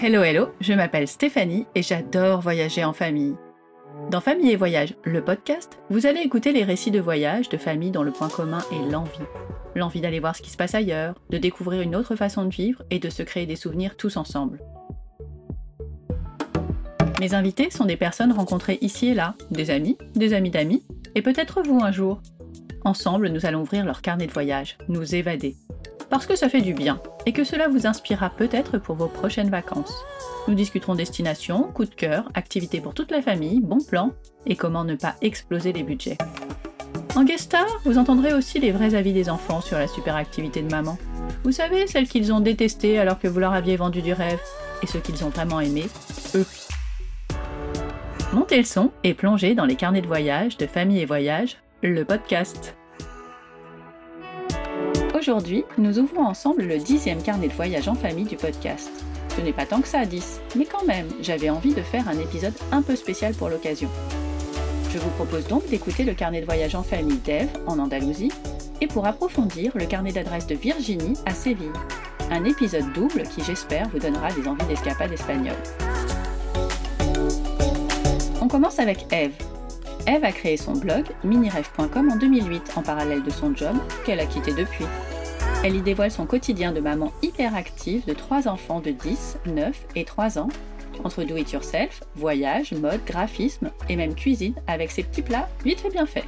Hello hello, je m'appelle Stéphanie et j'adore voyager en famille. Dans Famille et Voyage, le podcast, vous allez écouter les récits de voyage de familles dont le point commun est l'envie. L'envie d'aller voir ce qui se passe ailleurs, de découvrir une autre façon de vivre et de se créer des souvenirs tous ensemble. Mes invités sont des personnes rencontrées ici et là, des amis, des amis d'amis, et peut-être vous un jour. Ensemble, nous allons ouvrir leur carnet de voyage, nous évader. Parce que ça fait du bien, et que cela vous inspirera peut-être pour vos prochaines vacances. Nous discuterons destination, coup de cœur, activités pour toute la famille, bons plans, et comment ne pas exploser les budgets. En guest star, vous entendrez aussi les vrais avis des enfants sur la super activité de maman. Vous savez, celles qu'ils ont détestées alors que vous leur aviez vendu du rêve, et ceux qu'ils ont vraiment aimé, eux. Montez le son et plongez dans les carnets de voyage de Famille et Voyage, le podcast. Aujourd'hui, nous ouvrons ensemble le dixième carnet de voyage en famille du podcast. Ce n'est pas tant que ça à 10, mais quand même, j'avais envie de faire un épisode un peu spécial pour l'occasion. Je vous propose donc d'écouter le carnet de voyage en famille d'Ève en Andalousie et pour approfondir le carnet d'adresse de Virginie à Séville. Un épisode double qui j'espère vous donnera des envies d'escapade espagnole. On commence avec Eve. Eve a créé son blog minirêve.com en 2008 en parallèle de son job qu'elle a quitté depuis. Elle y dévoile son quotidien de maman hyperactive de trois enfants de 10, 9 et 3 ans, entre do-it-yourself, voyage, mode, graphisme et même cuisine avec ses petits plats vite fait bien faits.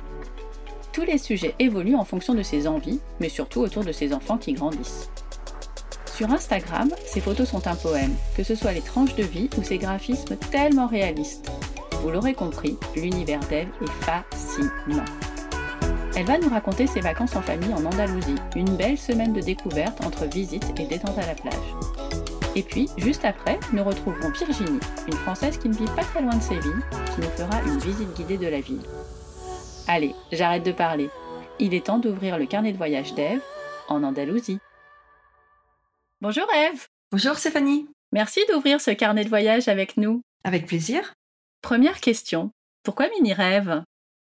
Tous les sujets évoluent en fonction de ses envies, mais surtout autour de ses enfants qui grandissent. Sur Instagram, ses photos sont un poème, que ce soit les tranches de vie ou ses graphismes tellement réalistes. Vous l'aurez compris, l'univers d'Eve est fascinant. Elle va nous raconter ses vacances en famille en Andalousie, une belle semaine de découverte entre visites et détente à la plage. Et puis, juste après, nous retrouverons Virginie, une Française qui ne vit pas très loin de Séville, qui nous fera une visite guidée de la ville. Allez, j'arrête de parler. Il est temps d'ouvrir le carnet de voyage d'Ève en Andalousie. Bonjour Ève Bonjour Stéphanie Merci d'ouvrir ce carnet de voyage avec nous. Avec plaisir. Première question, pourquoi Mini Rêve?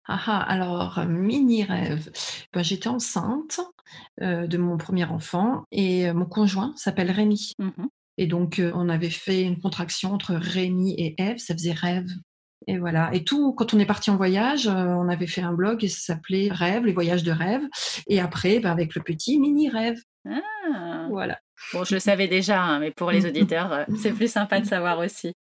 Ah, ah alors, mini rêve. Ben, j'étais enceinte euh, de mon premier enfant et euh, mon conjoint s'appelle Rémi. Mhm. Et donc, euh, on avait fait une contraction entre Rémi et Ève, ça faisait rêve. Et voilà. Et tout, quand on est parti en voyage, euh, on avait fait un blog et ça s'appelait Rêve, les voyages de rêve. Et après, ben, avec le petit mini rêve. Ah. Voilà. Bon, je le savais déjà, hein, mais pour les auditeurs, euh, c'est plus sympa de savoir aussi.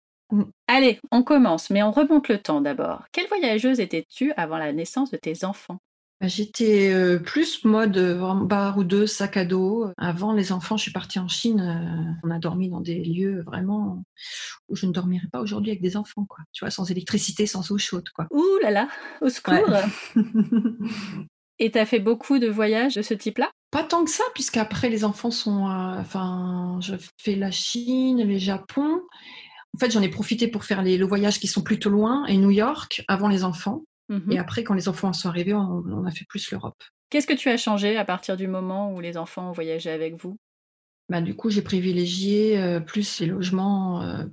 Allez, on commence, mais on remonte le temps d'abord. Quelle voyageuse étais-tu avant la naissance de tes enfants? Ben, J'étais euh, plus mode euh, bar ou deux, sac à dos. Avant les enfants, je suis partie en Chine. euh, on a dormi dans des lieux vraiment où je ne dormirais pas aujourd'hui avec des enfants, quoi. Tu vois, sans électricité, sans eau chaude, quoi. Ouh là là, au secours Ouais. Et t'as fait beaucoup de voyages de ce type-là? Pas tant que ça, puisqu'après les enfants sont. euh, Enfin, je fais la Chine, le Japon. En fait, j'en ai profité pour faire les, le voyage qui sont plutôt loin et New York avant les enfants. Mhm. Et après, quand les enfants en sont arrivés, on, on a fait plus l'Europe. Qu'est-ce que tu as changé à partir du moment où les enfants ont voyagé avec vous? Bah, du coup, j'ai privilégié euh, plus les logements euh,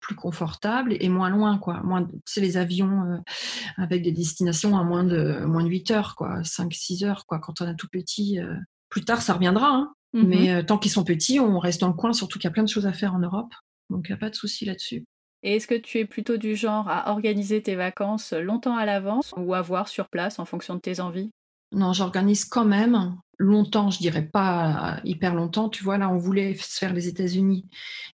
plus confortables et moins loin, quoi. Moins, tu sais, les avions euh, avec des destinations à moins de, moins de 8 heures, quoi. 5-6 heures, quoi. Quand on a tout petit, plus tard, ça reviendra, hein. Mhm. Mais tant qu'ils sont petits, on reste dans le coin, surtout qu'il y a plein de choses à faire en Europe. Donc, il n'y a pas de souci là-dessus. Et est-ce que tu es plutôt du genre à organiser tes vacances longtemps à l'avance ou à voir sur place en fonction de tes envies? Non, j'organise quand même longtemps, je dirais pas euh, hyper longtemps. Tu vois, là, on voulait se faire les États-Unis.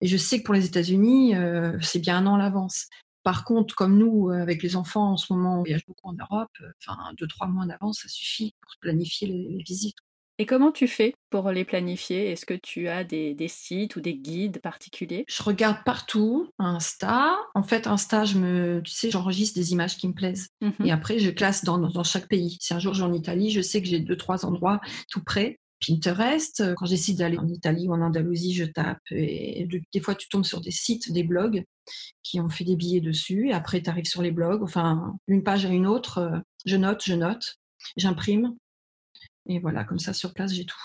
Et je sais que pour les États-Unis, euh, c'est bien un an à l'avance. Par contre, comme nous, euh, avec les enfants, en ce moment, on voyage beaucoup en Europe. Enfin, deux, trois mois d'avance, ça suffit pour planifier les, les visites. Et comment tu fais pour les planifier? Est-ce que tu as des, des sites ou des guides particuliers? Je regarde partout, Insta. En fait, Insta, je me, tu sais, j'enregistre des images qui me plaisent. Mhm. Et après, je classe dans, dans chaque pays. Si un jour je vais en Italie, je sais que j'ai deux, trois endroits tout près. Pinterest, euh, quand je décide d'aller en Italie ou en Andalousie, je tape. Et de- des fois, tu tombes sur des sites, des blogs qui ont fait des billets dessus. Et après, tu arrives sur les blogs. Enfin, d'une page à une autre, euh, je note, je note, j'imprime. Et voilà, comme ça, sur place, j'ai tout.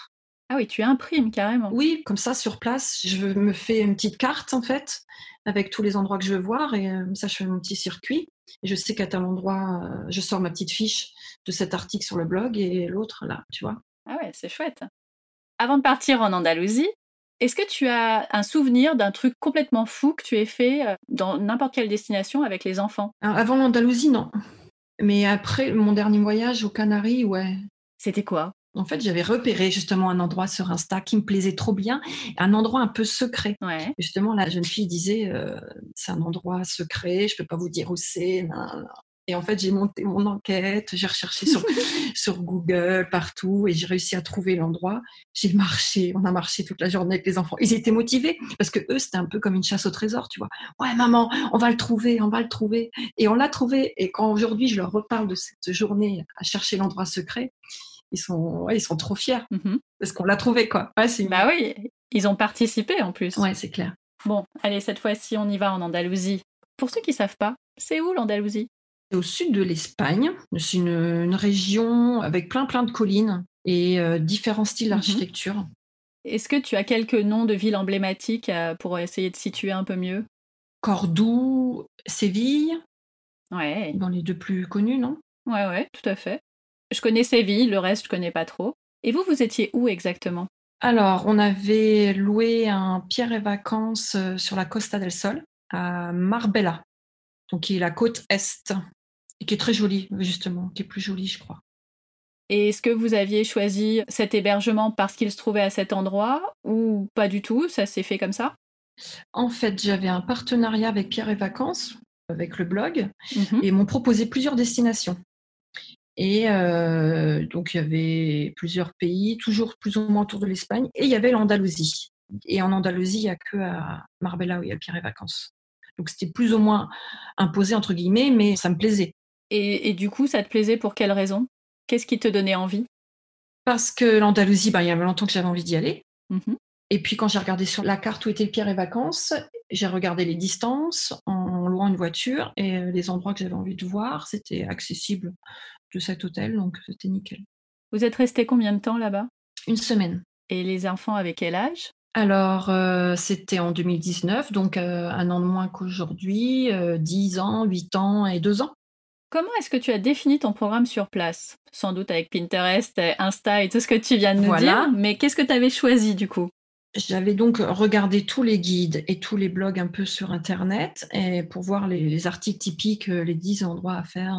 Ah oui, tu imprimes carrément. Oui, comme ça, sur place, je me fais une petite carte, en fait, avec tous les endroits que je veux voir. Et euh, ça, je fais mon petit circuit. Et je sais qu'à tel endroit, euh, je sors ma petite fiche de cet article sur le blog et l'autre, là, tu vois. Ah ouais, c'est chouette. Avant de partir en Andalousie, Est-ce que tu as un souvenir d'un truc complètement fou que tu aies fait euh, dans n'importe quelle destination avec les enfants? Avant l'Andalousie, non. Mais après mon dernier voyage aux Canaries, ouais. C'était quoi? En fait, j'avais repéré justement un endroit sur Insta qui me plaisait trop bien, un endroit un peu secret. Ouais. Justement, la jeune fille disait euh, c'est un endroit secret, je peux pas vous dire où c'est. Et en fait, j'ai monté mon enquête, j'ai recherché sur, sur Google, partout, et j'ai réussi à trouver l'endroit. J'ai marché, on a marché toute la journée avec les enfants. Ils étaient motivés parce que eux, c'était un peu comme une chasse au trésor, tu vois. Ouais, maman, on va le trouver, on va le trouver. Et on l'a trouvé. Et quand aujourd'hui, je leur reparle de cette journée à chercher l'endroit secret, ils sont, ils sont trop fiers Mhm. parce qu'on l'a trouvé, quoi. Ouais, Bah oui, ils ont participé en plus. Ouais, c'est clair. Bon, allez, cette fois-ci, on y va en Andalousie. Pour ceux qui savent pas, c'est où l'Andalousie? C'est au sud de l'Espagne. C'est une, une région avec plein plein de collines et euh, différents styles Mhm. d'architecture. Est-ce que tu as quelques noms de villes emblématiques euh, pour essayer de situer un peu mieux? Cordoue, Séville, Ouais, dans les deux plus connus, non? Ouais, ouais, tout à fait. Je connais Séville, le reste, je connais pas trop. Et vous, vous étiez où exactement? Alors, on avait loué un pierre et vacances euh, sur la Costa del Sol à Marbella, donc qui est la côte est, et qui est très jolie, justement, qui est plus jolie, je crois. Et est-ce que vous aviez choisi cet hébergement parce qu'il se trouvait à cet endroit ou pas du tout? Ça s'est fait comme ça? En fait, j'avais un partenariat avec Pierre et Vacances, avec le blog, Mhm. et ils m'ont proposé plusieurs destinations. Et euh, donc, il y avait plusieurs pays, toujours plus ou moins autour de l'Espagne, et il y avait l'Andalousie. Et en Andalousie, il n'y a que à Marbella où il y a le Pierre et Vacances. Donc, c'était plus ou moins imposé, entre guillemets, mais ça me plaisait. Et, et du coup, ça te plaisait pour quelle raison? Qu'est-ce qui te donnait envie? Parce que l'Andalousie, ben, il y avait longtemps que j'avais envie d'y aller. Mhm. Et puis, quand j'ai regardé sur la carte où était le Pierre et Vacances, j'ai regardé les distances en une voiture et euh, les endroits que j'avais envie de voir, c'était accessible de cet hôtel, donc c'était nickel. Vous êtes resté combien de temps là-bas? Une semaine. Et les enfants avec quel âge? Alors, euh, c'était en 2019, donc euh, un an de moins qu'aujourd'hui, euh, 10 ans, 8 ans et 2 ans. Comment est-ce que tu as défini ton programme sur place? Sans doute avec Pinterest, Insta et tout ce que tu viens de nous Voilà. dire, mais qu'est-ce que tu avais choisi du coup? J'avais donc regardé tous les guides et tous les blogs un peu sur Internet et pour voir les, les articles typiques, euh, les 10 endroits à faire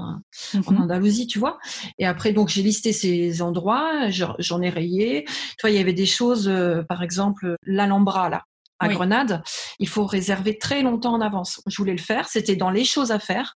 euh, en Mhm. Andalousie, tu vois. Et après, donc, j'ai listé ces endroits, j'en j'en ai rayé. Tu vois, il y avait des choses, euh, par exemple, l'Alhambra, là, à Oui. Grenade. Il faut réserver très longtemps en avance. Je voulais le faire, c'était dans les choses à faire.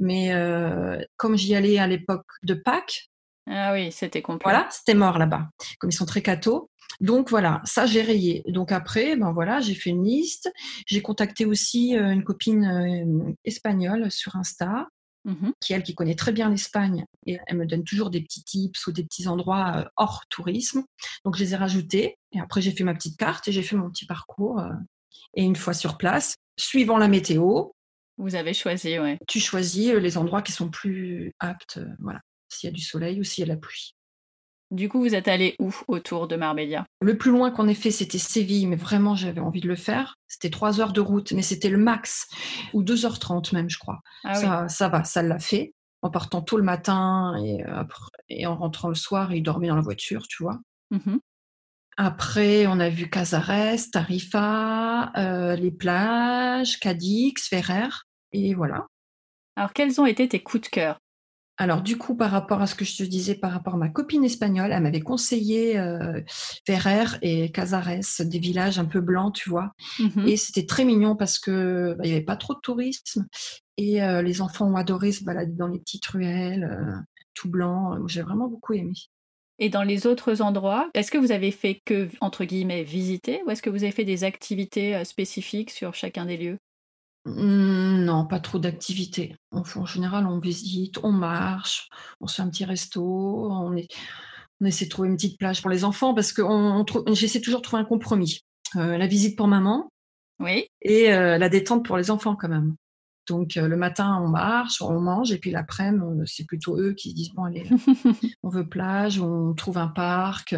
Mais euh, comme j'y allais à l'époque de Pâques, Ah oui, c'était complet. voilà, c'était mort là-bas. Comme ils sont très cathos. Donc voilà, ça j'ai rayé. Donc après, ben voilà, j'ai fait une liste. J'ai contacté aussi euh, une copine euh, espagnole sur Insta Mhm. qui elle qui connaît très bien l'Espagne et elle me donne toujours des petits tips ou des petits endroits euh, hors tourisme. Donc je les ai rajoutés et après j'ai fait ma petite carte et j'ai fait mon petit parcours. et une fois sur place, suivant la météo, Vous avez choisi, ouais. tu choisis les endroits qui sont plus aptes. voilà, s'il y a du soleil ou s'il y a de la pluie. Du coup, vous êtes allé où autour de Marbella? Le plus loin qu'on ait fait, c'était Séville, mais vraiment j'avais envie de le faire. C'était trois heures de route, mais c'était le max, ou 2h30 même, je crois. Ah oui. ça, ça va, ça l'a fait. En partant tôt le matin et, euh, après- et en rentrant le soir, il dormait dans la voiture, tu vois. Mhm. Après, on a vu Casares, Tarifa, euh, les plages, Cadix, Ferrer, et voilà. Alors, quels ont été tes coups de cœur? Alors, du coup, par rapport à ce que je te disais, par rapport à ma copine espagnole, elle m'avait conseillé euh, Ferrer et Casares, des villages un peu blancs, tu vois. Mhm. Et c'était très mignon parce que bah, il n'y avait pas trop de tourisme et euh, les enfants ont adoré se balader dans les petites ruelles, euh, tout blanc. J'ai vraiment beaucoup aimé. Et dans les autres endroits, est-ce que vous avez fait que, entre guillemets, visiter ou est-ce que vous avez fait des activités spécifiques sur chacun des lieux? Non, pas trop d'activités. En, général, on visite, on marche, on se fait un petit resto, on, est, on essaie de trouver une petite plage pour les enfants parce que on, on trouve- j'essaie toujours de trouver un compromis. Euh, la visite pour maman Oui. et euh, la détente pour les enfants quand même. Donc euh, le matin, on marche, on mange, et puis l'après-midi, c'est plutôt eux qui se disent bon allez, on veut plage, on trouve un parc,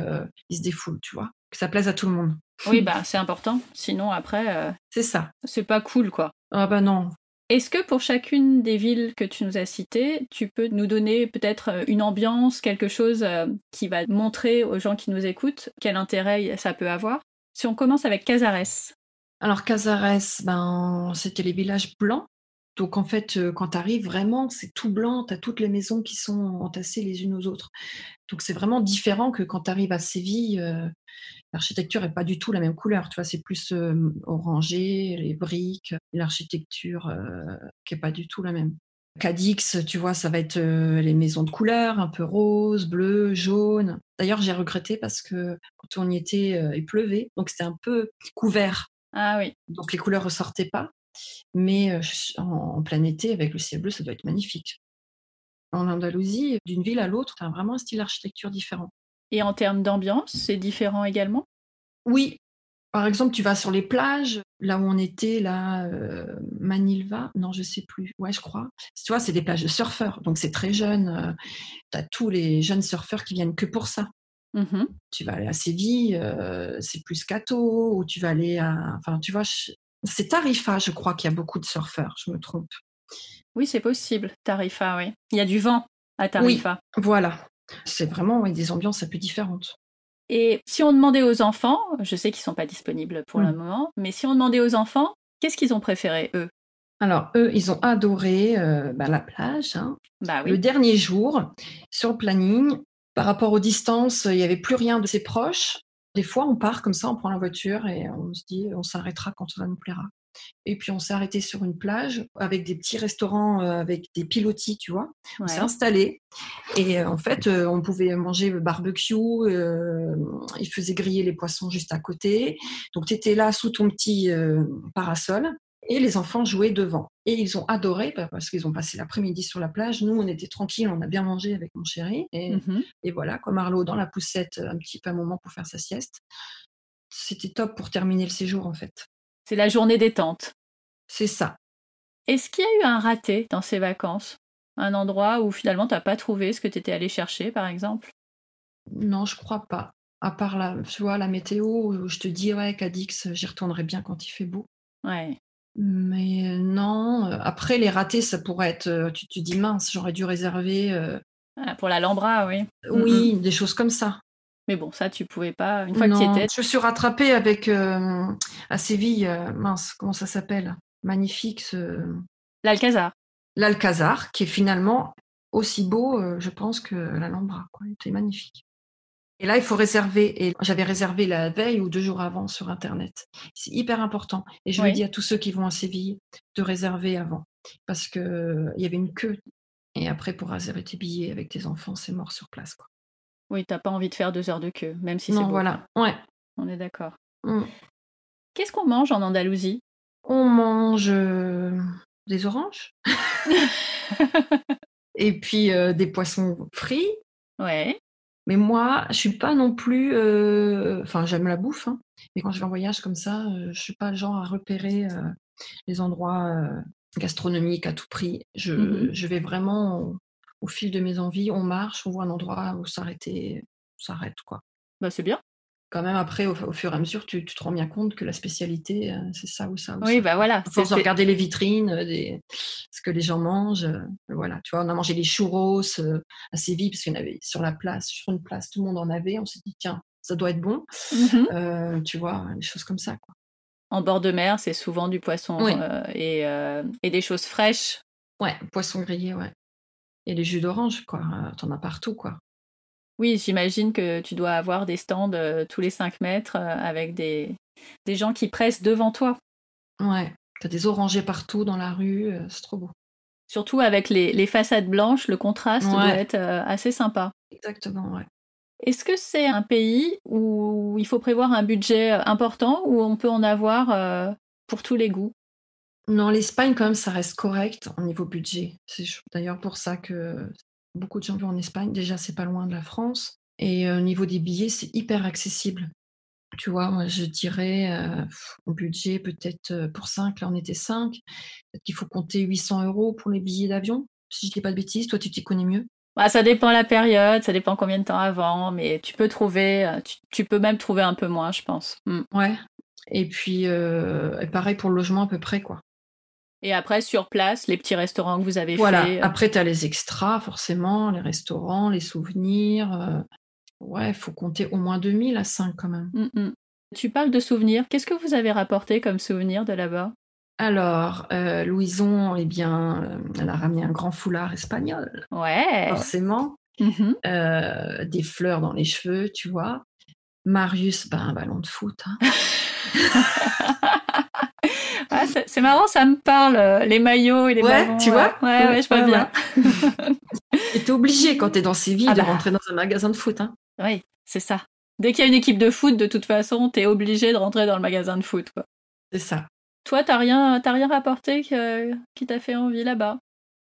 ils se défoulent, tu vois, que ça plaise à tout le monde. oui, bah, c'est important. Sinon, après, euh, C'est ça. c'est pas cool, quoi. Ah bah non. Est-ce que pour chacune des villes que tu nous as citées, tu peux nous donner peut-être euh, une ambiance, quelque chose euh, qui va montrer aux gens qui nous écoutent quel intérêt ça peut avoir? Si on commence avec Casares. Alors Casares, ben, c'était les villages blancs. Donc en fait, quand tu arrives, vraiment, c'est tout blanc, tu as toutes les maisons qui sont entassées les unes aux autres. Donc c'est vraiment différent que quand tu arrives à Séville, euh, l'architecture n'est pas du tout la même couleur, tu vois, c'est plus euh, orangé, les briques, l'architecture qui n'est pas du tout la même. Cadix, tu vois, ça va être les maisons de couleur, un peu rose, bleu, jaune. D'ailleurs, j'ai regretté parce que quand on y était, il pleuvait, donc c'était un peu couvert. Ah oui. Donc les couleurs ressortaient pas. Mais en, plein été, avec le ciel bleu, ça doit être magnifique. En Andalousie, d'une ville à l'autre, tu as vraiment un style d'architecture différent. Et en termes d'ambiance, c'est différent également? Oui. Par exemple, tu vas sur les plages, là où on était, là, Manilva, non, je sais plus, ouais, je crois. Tu vois, c'est des plages de surfeurs, donc c'est très jeune. tu as tous les jeunes surfeurs qui viennent que pour ça. Mmh tu vas aller à Séville, c'est plus Cato, ou tu vas aller à. Enfin, tu vois, c'est Tarifa, je crois qu'il y a beaucoup de surfeurs, je me trompe. Oui, c'est possible, Tarifa, oui. Il y a du vent à Tarifa. Oui, voilà. C'est vraiment des ambiances un peu différentes. Et si on demandait aux enfants, je sais qu'ils ne sont pas disponibles pour le mmh. moment, mais si on demandait aux enfants, qu'est-ce qu'ils ont préféré, eux? Alors, eux, ils ont adoré euh, bah, la plage. Hein. Bah le dernier jour, sur le planning, par rapport aux distances, il n'y avait plus rien de ses proches. Des fois, on part comme ça, on prend la voiture et on se dit, on s'arrêtera quand ça nous plaira. Et puis on s'est arrêté sur une plage avec des petits restaurants euh, avec des pilotis, tu vois. On s'est installé et euh, en fait euh, on pouvait manger le barbecue. ils faisaient griller les poissons juste à côté. Donc tu étais là sous ton petit parasol et les enfants jouaient devant. Et ils ont adoré bah, parce qu'ils ont passé l'après-midi sur la plage. Nous, on était tranquilles, on a bien mangé avec mon chéri. Et, mmh et voilà, comme Arlo dans la poussette, un petit peu un moment pour faire sa sieste. C'était top pour terminer le séjour, en fait. C'est la journée détente. C'est ça. Est-ce qu'il y a eu un raté dans ces vacances? Un endroit où finalement tu n'as pas trouvé ce que tu étais allé chercher, par exemple? Non, je crois pas. À part la, tu vois, la météo, où je te dis, ouais, Cadix, j'y retournerai bien quand il fait beau. Ouais. Mais non, après les ratés, ça pourrait être, tu te dis mince, j'aurais dû réserver. Ah, pour la Lambra, oui. Oui, des choses comme ça. Mais bon, ça, tu pouvais pas, une fois que tu étais. Je suis rattrapée avec, à Séville, mince, comment ça s'appelle? Magnifique, ce... L'Alcazar. L'Alcazar, qui est finalement aussi beau, je pense, que l'Alhambra. Quoi. Il était magnifique. Et là, il faut réserver. Et j'avais réservé la veille ou deux jours avant sur Internet. C'est hyper important. Et je le dis à tous ceux qui vont à Séville de réserver avant. Parce qu'il y avait une queue. Et après, pour réserver tes billets avec tes enfants, c'est mort sur place. Quoi. Oui, t'as pas envie de faire deux heures de queue, même si c'est Non, voilà. Ouais. On est d'accord. Mmh. Qu'est-ce qu'on mange en Andalousie? On mange euh, des oranges. et puis euh, des poissons frits. Ouais. Mais moi, je suis pas non plus. Euh, enfin, j'aime la bouffe, hein, mais quand je vais en voyage comme ça, euh, je suis pas le genre à repérer euh, les endroits gastronomiques à tout prix. Je, mmh je vais vraiment au, fil de mes envies. On marche, on voit un endroit où s'arrêter, on s'arrête quoi. Bah, c'est bien quand même, après, au, fur et à mesure, tu, te rends bien compte que la spécialité, euh, c'est ça ou ça. oui, bah voilà. Force de regarder les vitrines, euh, des, ce que les gens mangent. Euh, voilà, tu vois, on a mangé les churros à Séville, parce qu'il y en avait sur la place, sur une place, tout le monde en avait. On s'est dit, tiens, ça doit être bon. Mmh tu vois, des choses comme ça. Quoi. En bord de mer, c'est souvent du poisson et, et, des choses fraîches. Ouais, poisson grillé, ouais. Et les jus d'orange, quoi. T'en as partout, quoi. Oui, j'imagine que tu dois avoir des stands euh, tous les 5 mètres euh, avec des, des gens qui pressent devant toi. Ouais, tu as des orangers partout dans la rue, euh, c'est trop beau. Surtout avec les, les, façades blanches, le contraste doit être assez sympa. Exactement, ouais. Est-ce que c'est un pays où il faut prévoir un budget important ou on peut en avoir pour tous les goûts? Non, l'Espagne, quand même, ça reste correct au niveau budget. C'est d'ailleurs pour ça que Beaucoup de gens vont en Espagne. Déjà, c'est pas loin de la France. Et au niveau des billets, c'est hyper accessible. Tu vois, moi, je dirais au budget, peut-être pour 5, là on était 5. Peut-être qu'il faut compter 800 euros pour les billets d'avion. Si je dis pas de bêtises, toi tu t'y connais mieux? Bah, ça dépend la période, ça dépend combien de temps avant, mais tu peux trouver, tu, peux même trouver un peu moins, je pense. Mmh. Ouais. Et puis, pareil pour le logement à peu près, quoi. Et après, sur place, les petits restaurants que vous avez voilà. fait. Voilà. Euh. Après, tu as les extras, forcément, les restaurants, les souvenirs. Euh. Ouais, il faut compter au moins 2000 à 5 quand même. Mmh, mmh. Tu parles de souvenirs. Qu'est-ce que vous avez rapporté comme souvenir de là-bas? Alors, euh, Louison, eh bien, elle a ramené un grand foulard espagnol, Ouais. forcément. Mhm. Euh, des fleurs dans les cheveux, tu vois. Marius, ben, un ballon de foot. hein. C'est marrant, ça me parle, euh, les maillots et les Ouais, ballons. tu vois Ouais, ouais, ouais, je vois Ouais, bien. Et t'es obligé, quand t'es dans ces villes, Ah de bah. rentrer dans un magasin de foot. Hein. Oui, c'est ça. Dès qu'il y a une équipe de foot, de toute façon, t'es obligé de rentrer dans le magasin de foot. Quoi. C'est ça. Toi, t'as rien, t'as rien rapporté que- qui t'a fait envie là-bas?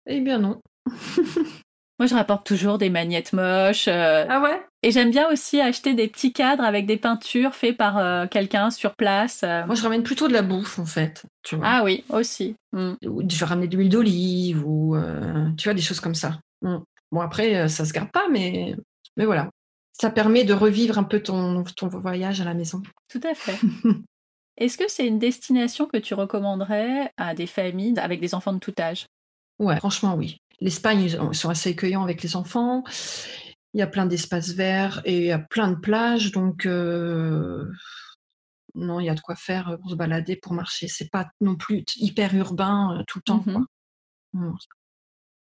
Eh bien non. Moi, je rapporte toujours des magnettes moches. euh, Ah ouais? Et j'aime bien aussi acheter des petits cadres avec des peintures faites par euh, quelqu'un sur place. euh. Moi, je ramène plutôt de la bouffe, en fait. Tu vois. Ah oui, aussi. Mm. Ou je vais ramener de l'huile d'olive ou euh, tu vois des choses comme ça. Mm. Bon après ça se garde pas mais mais voilà. Ça permet de revivre un peu ton, ton voyage à la maison. Tout à fait. Est-ce que c'est une destination que tu recommanderais à des familles avec des enfants de tout âge? Ouais, franchement oui. L'Espagne ils sont assez accueillants avec les enfants. Il y a plein d'espaces verts et il y a plein de plages donc euh, non il y a de quoi faire pour se balader, pour marcher. C'est pas non plus hyper urbain euh, tout le temps. Mhm. quoi. Mm.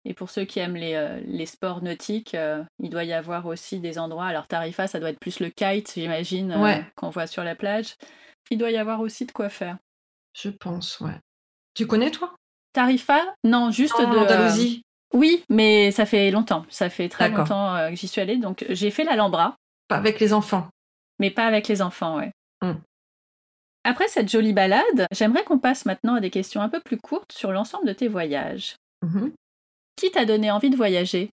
Et pour ceux qui aiment les, euh, les sports nautiques, euh, il doit y avoir aussi des endroits. Alors Tarifa, ça doit être plus le kite, j'imagine, euh, Ouais. qu'on voit sur la plage. Il doit y avoir aussi de quoi faire. Je pense ouais. Tu connais toi? Tarifa? Non, juste de. euh, Andalousie. Oui, mais ça fait longtemps. Ça fait très longtemps euh, que j'y suis allée. Donc j'ai fait l'Alhambra, Pas avec les enfants. mais pas avec les enfants, ouais. Mm. Après cette jolie balade, j'aimerais qu'on passe maintenant à des questions un peu plus courtes sur l'ensemble de tes voyages. Mhm. Qui t'a donné envie de voyager?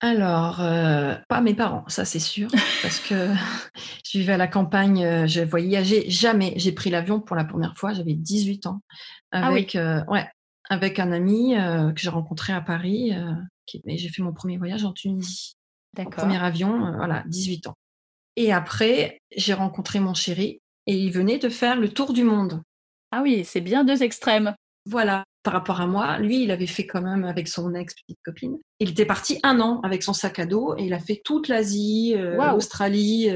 Alors, euh, pas mes parents, ça c'est sûr, parce que je vivais à la campagne, euh, je voyageais jamais. J'ai pris l'avion pour la première fois, j'avais 18 ans, Ah oui. euh, ouais, avec un ami euh, que j'ai rencontré à Paris. euh, qui- j'ai fait mon premier voyage en Tunisie, D'accord. premier avion, euh, voilà, 18 ans. Et après, j'ai rencontré mon chéri et il venait de faire le tour du monde. Ah oui, c'est bien deux extrêmes. Voilà, par rapport à moi, lui, il avait fait quand même avec son ex-petite copine. Il était parti un an avec son sac à dos et il a fait toute l'Asie, euh, Waouh. l'Australie,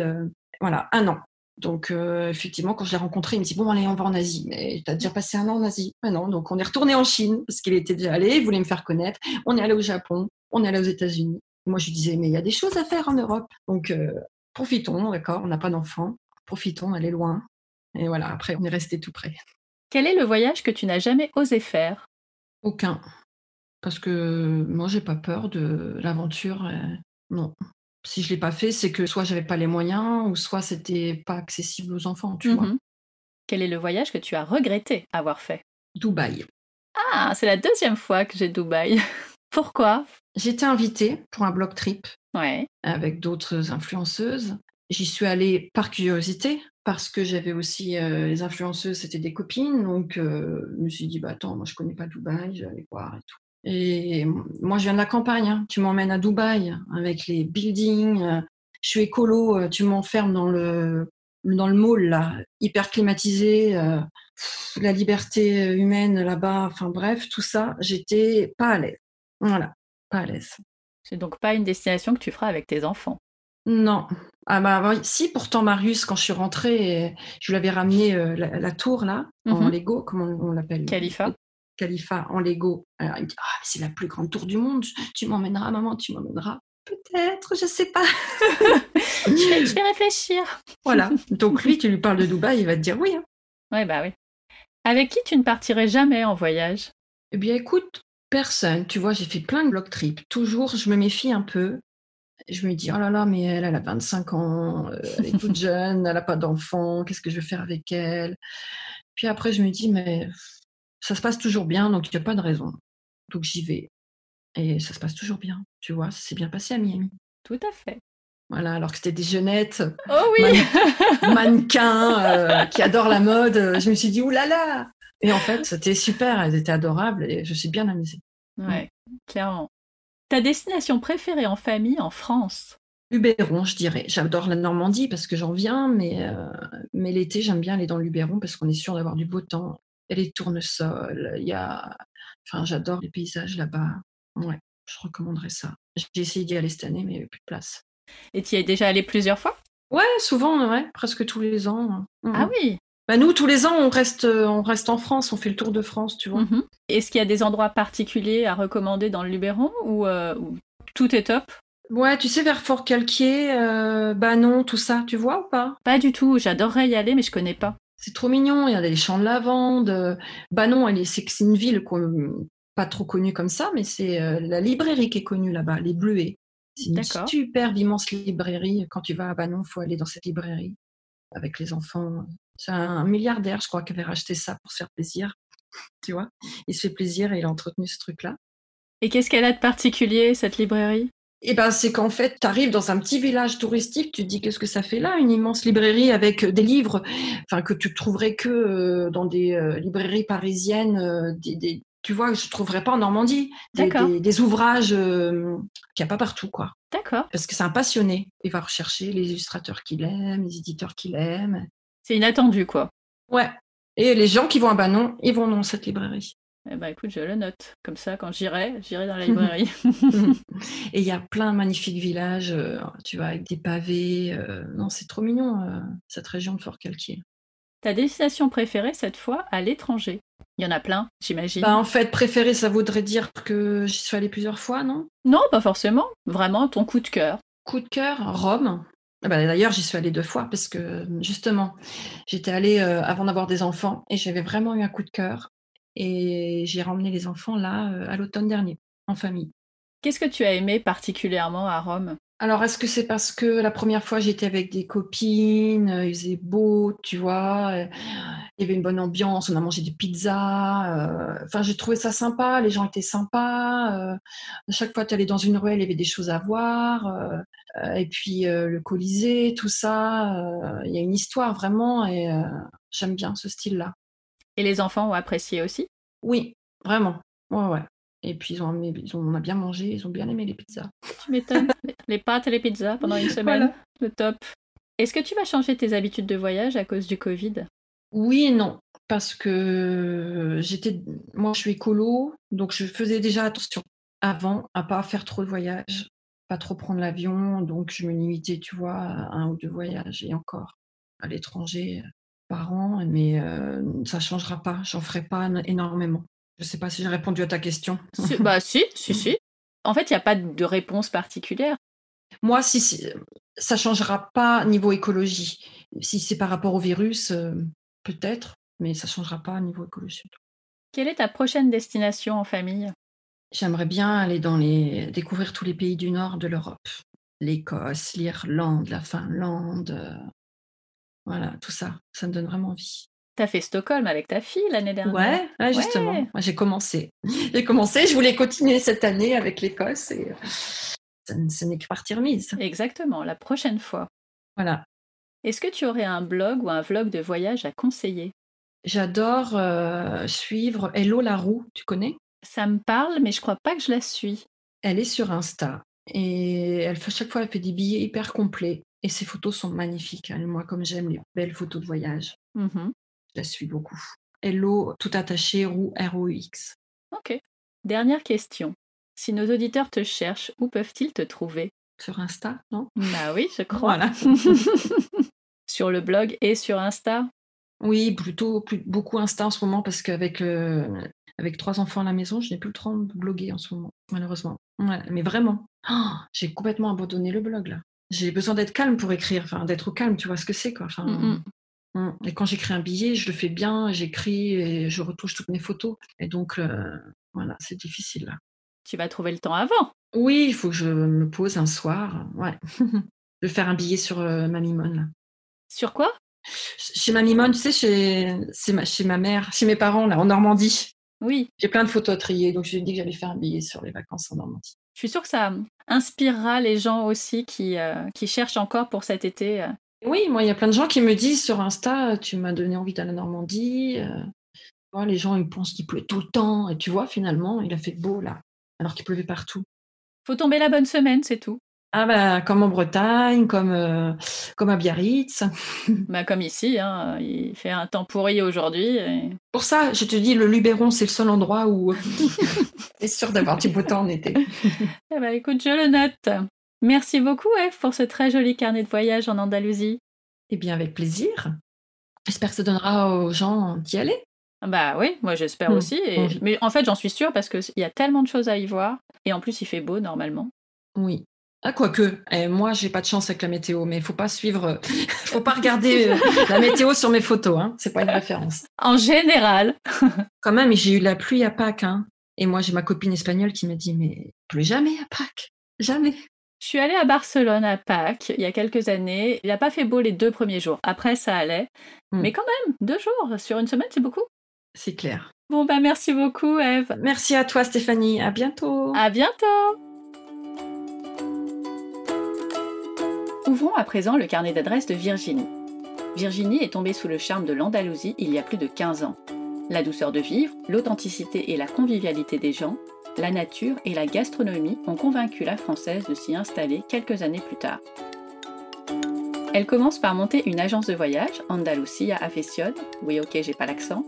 voilà, un an. Donc, euh, effectivement, quand je l'ai rencontré, il me dit Bon, allez, on va en Asie. Mais t'as déjà passé un an en Asie Mais non, donc on est retourné en Chine parce qu'il était déjà allé, il voulait me faire connaître. On est allé au Japon, on est allé aux États-Unis. Moi, je lui disais Mais il y a des choses à faire en Europe. Donc, euh, profitons, d'accord, on n'a pas d'enfants, profitons, allez loin. Et voilà, après, on est resté tout près. Quel est le voyage que tu n'as jamais osé faire? Aucun. Parce que moi, j'ai pas peur de l'aventure. euh, non. Si je l'ai pas fait, c'est que soit j'avais pas les moyens, ou soit c'était pas accessible aux enfants, tu vois. Mhm. Quel est le voyage que tu as regretté avoir fait? Dubaï. Ah, c'est la deuxième fois que j'ai Dubaï. Pourquoi? J'étais invitée pour un bloc trip Ouais. avec d'autres influenceuses. J'y suis allée par curiosité, parce que j'avais aussi euh, les influenceuses, c'était des copines, donc euh, je me suis dit, bah attends, moi je connais pas Dubaï, je vais aller voir et tout. Et moi je viens de la campagne, hein. tu m'emmènes à Dubaï avec les buildings, euh, je suis écolo, euh, tu m'enfermes dans le dans le mall là, hyper climatisé, euh, la liberté humaine là-bas, enfin bref, tout ça, j'étais pas à l'aise. Voilà, pas à l'aise. C'est donc pas une destination que tu feras avec tes enfants? Non. Ah bah si pourtant Marius, quand je suis rentrée, je lui avais ramené la, la tour là, en Mhm. Lego, comment on, on l'appelle Khalifa. En Lego. Alors il me dit Ah, c'est la plus grande tour du monde, tu m'emmèneras, maman, tu m'emmèneras. Peut-être, je sais pas. je, vais, je vais réfléchir. voilà. Donc lui, tu lui parles de Dubaï, il va te dire oui. hein. Ouais, bah oui. Avec qui tu ne partirais jamais en voyage? Eh bien, écoute, personne. Tu vois, j'ai fait plein de block trips. Toujours, je me méfie un peu. Je me dis, oh là là, mais elle, elle a 25 ans, euh, elle est toute jeune, elle n'a pas d'enfant, qu'est-ce que je vais faire avec elle? Puis après, je me dis, mais ça se passe toujours bien, donc il n'y a pas de raison. Donc j'y vais. Et ça se passe toujours bien. Tu vois, ça s'est bien passé à Miami. Tout à fait. Voilà, alors que c'était des jeunettes, Oh oui mannequins, euh, qui adorent la mode. euh, Je me suis dit, oulala là là Et en fait, c'était super, elles étaient adorables et je suis bien amusée. Ouais, clairement. Ta destination préférée en famille en France? Luberon, je dirais. J'adore la Normandie parce que j'en viens, mais, euh, mais l'été, j'aime bien aller dans le Luberon parce qu'on est sûr d'avoir du beau temps. Y a les tournesols, il y a... Enfin, j'adore les paysages là-bas. Ouais, je recommanderais ça. J'ai essayé d'y aller cette année, mais il n'y avait plus de place. Et tu y es déjà allé plusieurs fois? Ouais, souvent, ouais, presque tous les ans. Ah oui bah nous, tous les ans, on reste, on reste en France, on fait le tour de France, tu vois. Mhm. Est-ce qu'il y a des endroits particuliers à recommander dans le Luberon ou, ou tout est top? Ouais, tu sais, vers Fort-Calquier, euh, Banon, tout ça, tu vois ou pas? Pas du tout, j'adorerais y aller, mais je connais pas. C'est trop mignon, il y a des champs de lavande. Banon, elle est, c'est, une ville pas trop connue comme ça, mais c'est euh, la librairie qui est connue là-bas, les Bleuets. C'est une superbe, immense librairie. Quand tu vas à Banon, il faut aller dans cette librairie avec les enfants. C'est un milliardaire, je crois, qui avait racheté ça pour se faire plaisir. Tu vois Il se fait plaisir et il a entretenu ce truc-là. Et qu'est-ce qu'elle a de particulier, cette librairie? Eh ben, c'est qu'en fait, tu arrives dans un petit village touristique, tu te dis qu'est-ce que ça fait là, une immense librairie avec des livres, enfin que tu trouverais que euh, dans des euh, librairies parisiennes, euh, des, tu vois, je trouverais pas en Normandie, des, des, ouvrages qu'il n'y a pas partout, quoi. D'accord. Parce que c'est un passionné, il va rechercher les illustrateurs qu'il aime, les éditeurs qu'il aime. C'est inattendu, quoi. Ouais. Et les gens qui vont à Banon, ils vont dans cette librairie. Eh ben, écoute, je le note. Comme ça, quand j'irai, j'irai dans la librairie. et il y a plein de magnifiques villages, euh, tu vois, avec des pavés. Euh, non, c'est trop mignon, euh, cette région de Fort-Calquier. Ta destination préférée cette fois à l'étranger? Il y en a plein, j'imagine. Bah, en fait, préférée, ça voudrait dire que j'y suis allée plusieurs fois, non? Non, pas forcément. Vraiment, ton coup de cœur. Coup de cœur, Rome. Ah bah, d'ailleurs, j'y suis allée deux fois parce que justement, j'étais allée avant d'avoir des enfants et j'avais vraiment eu un coup de cœur. Et j'ai ramené les enfants là euh, à l'automne dernier, en famille. Qu'est-ce que tu as aimé particulièrement à Rome? Alors, est-ce que c'est parce que la première fois j'étais avec des copines, euh, il faisait beau, tu vois, euh, il y avait une bonne ambiance, on a mangé des pizzas. Enfin, j'ai trouvé ça sympa, les gens étaient sympas. à chaque fois, tu allais dans une ruelle, il y avait des choses à voir. et puis, le Colisée, tout ça, il y a une histoire vraiment, et j'aime bien ce style-là. Et les enfants ont apprécié aussi? Oui, vraiment. Ouais, ouais. Et puis ils ont, ils ont, on a bien mangé, ils ont bien aimé les pizzas. Tu m'étonnes. les pâtes et les pizzas pendant une semaine. Le top. Est-ce que tu vas changer tes habitudes de voyage à cause du Covid? Oui et non. Parce que j'étais. Moi, je suis écolo, donc je faisais déjà attention avant à pas faire trop de voyages, pas trop prendre l'avion. Donc je me limitais, tu vois, à un ou deux voyages et encore à l'étranger par an, mais euh, ça ne changera pas. J'en ferai pas énormément. Je ne sais pas si j'ai répondu à ta question. bah si, si, si. En fait, il n'y a pas de réponse particulière. Moi, si, si ça changera pas niveau écologie. Si c'est par rapport au virus, euh, peut-être, mais ça changera pas niveau écologie. Quelle est ta prochaine destination en famille? J'aimerais bien aller dans les découvrir tous les pays du nord de l'Europe. L'Écosse, l'Irlande, la Finlande, euh, voilà, tout ça, ça me donne vraiment envie. T'as fait Stockholm avec ta fille l'année dernière. Ouais, justement. J'ai commencé. J'ai commencé, je voulais continuer cette année avec l'Écosse et euh, ce n'est que partie remise. Exactement, la prochaine fois. Voilà. Est-ce que tu aurais un blog ou un vlog de voyage à conseiller? J'adore euh, suivre Hello Laroux, tu connais? Ça me parle, mais je crois pas que je la suis. Elle est sur Insta et elle fait, chaque fois elle fait des billets hyper complets. Et ces photos sont magnifiques. Hein. Moi, comme j'aime les belles photos de voyage, mmh je la suis beaucoup. Hello, tout attaché, roux, R-O-X. Ok. Dernière question. Si nos auditeurs te cherchent, où peuvent-ils te trouver? Sur Insta, non? Bah oui, je crois. Voilà. sur le blog et sur Insta? Oui, plutôt plus, beaucoup Insta en ce moment parce qu'avec avec trois enfants à la maison, je n'ai plus le temps de bloguer en ce moment, malheureusement. mais vraiment, oh, j'ai complètement abandonné le blog là j'ai besoin d'être calme pour écrire, enfin d'être au calme, tu vois ce que c'est quoi. Enfin, mm, mm. Mm. Et quand j'écris un billet, je le fais bien, j'écris et je retouche toutes mes photos. Et donc euh, voilà, c'est difficile là. Tu vas trouver le temps avant. Oui, il faut que je me pose un soir. Ouais. je vais faire un billet sur euh, Mamimone. Sur quoi? Chez Mamimone, tu sais, chez, ma, chez ma mère, chez mes parents, là, en Normandie. Oui. J'ai plein de photos à trier, donc je lui ai dit que j'allais faire un billet sur les vacances en Normandie. Je suis sûre que ça inspirera les gens aussi qui, euh, qui cherchent encore pour cet été. Euh. Oui, moi, il y a plein de gens qui me disent sur Insta, tu m'as donné envie d'aller en Normandie. Euh. les gens, ils pensent qu'il pleut tout le temps. Et tu vois, finalement, il a fait beau là, alors qu'il pleuvait partout. Faut tomber la bonne semaine, c'est tout. Ah bah comme en Bretagne, comme euh, comme à Biarritz. bah comme ici, hein, il fait un temps pourri aujourd'hui. Pour ça, je te dis, le Luberon, c'est le seul endroit où c'est sûr d'avoir du beau temps en été. eh bah écoute, je le note. Merci beaucoup, Eve, pour ce très joli carnet de voyage en Andalousie. Eh bien, avec plaisir. J'espère que ça donnera aux gens d'y aller. Bah oui, moi j'espère Hmm. aussi. et-. Mais en fait, j'en suis sûre parce qu'il y a tellement de choses à y voir. Et en plus, il fait beau normalement. Oui. Ah, quoique, eh, moi, j'ai pas de chance avec la météo, mais il faut pas suivre, euh, faut pas regarder euh, la météo sur mes photos, hein. C'est pas une référence. En général, Quand même, j'ai eu la pluie à Pâques, hein. Et moi, j'ai ma copine espagnole qui me dit, mais plus jamais à Pâques. Jamais. je suis allée à Barcelone à Pâques il y a quelques années. Il n'a pas fait beau les deux premiers jours. Après, ça allait. Hmm. Mais quand même, deux jours sur une semaine, c'est beaucoup. C'est clair. Bon, bah merci beaucoup, Eve. Merci à toi, Stéphanie. À bientôt. À bientôt Ouvrons à présent le carnet d'adresses de Virginie. Virginie est tombée sous le charme de l'Andalousie il y a plus de 15 ans. La douceur de vivre, l'authenticité et la convivialité des gens, la nature et la gastronomie ont convaincu la Française de s'y installer quelques années plus tard. Elle commence par monter une agence de voyage, Andalusia Afición, oui ok j'ai pas l'accent,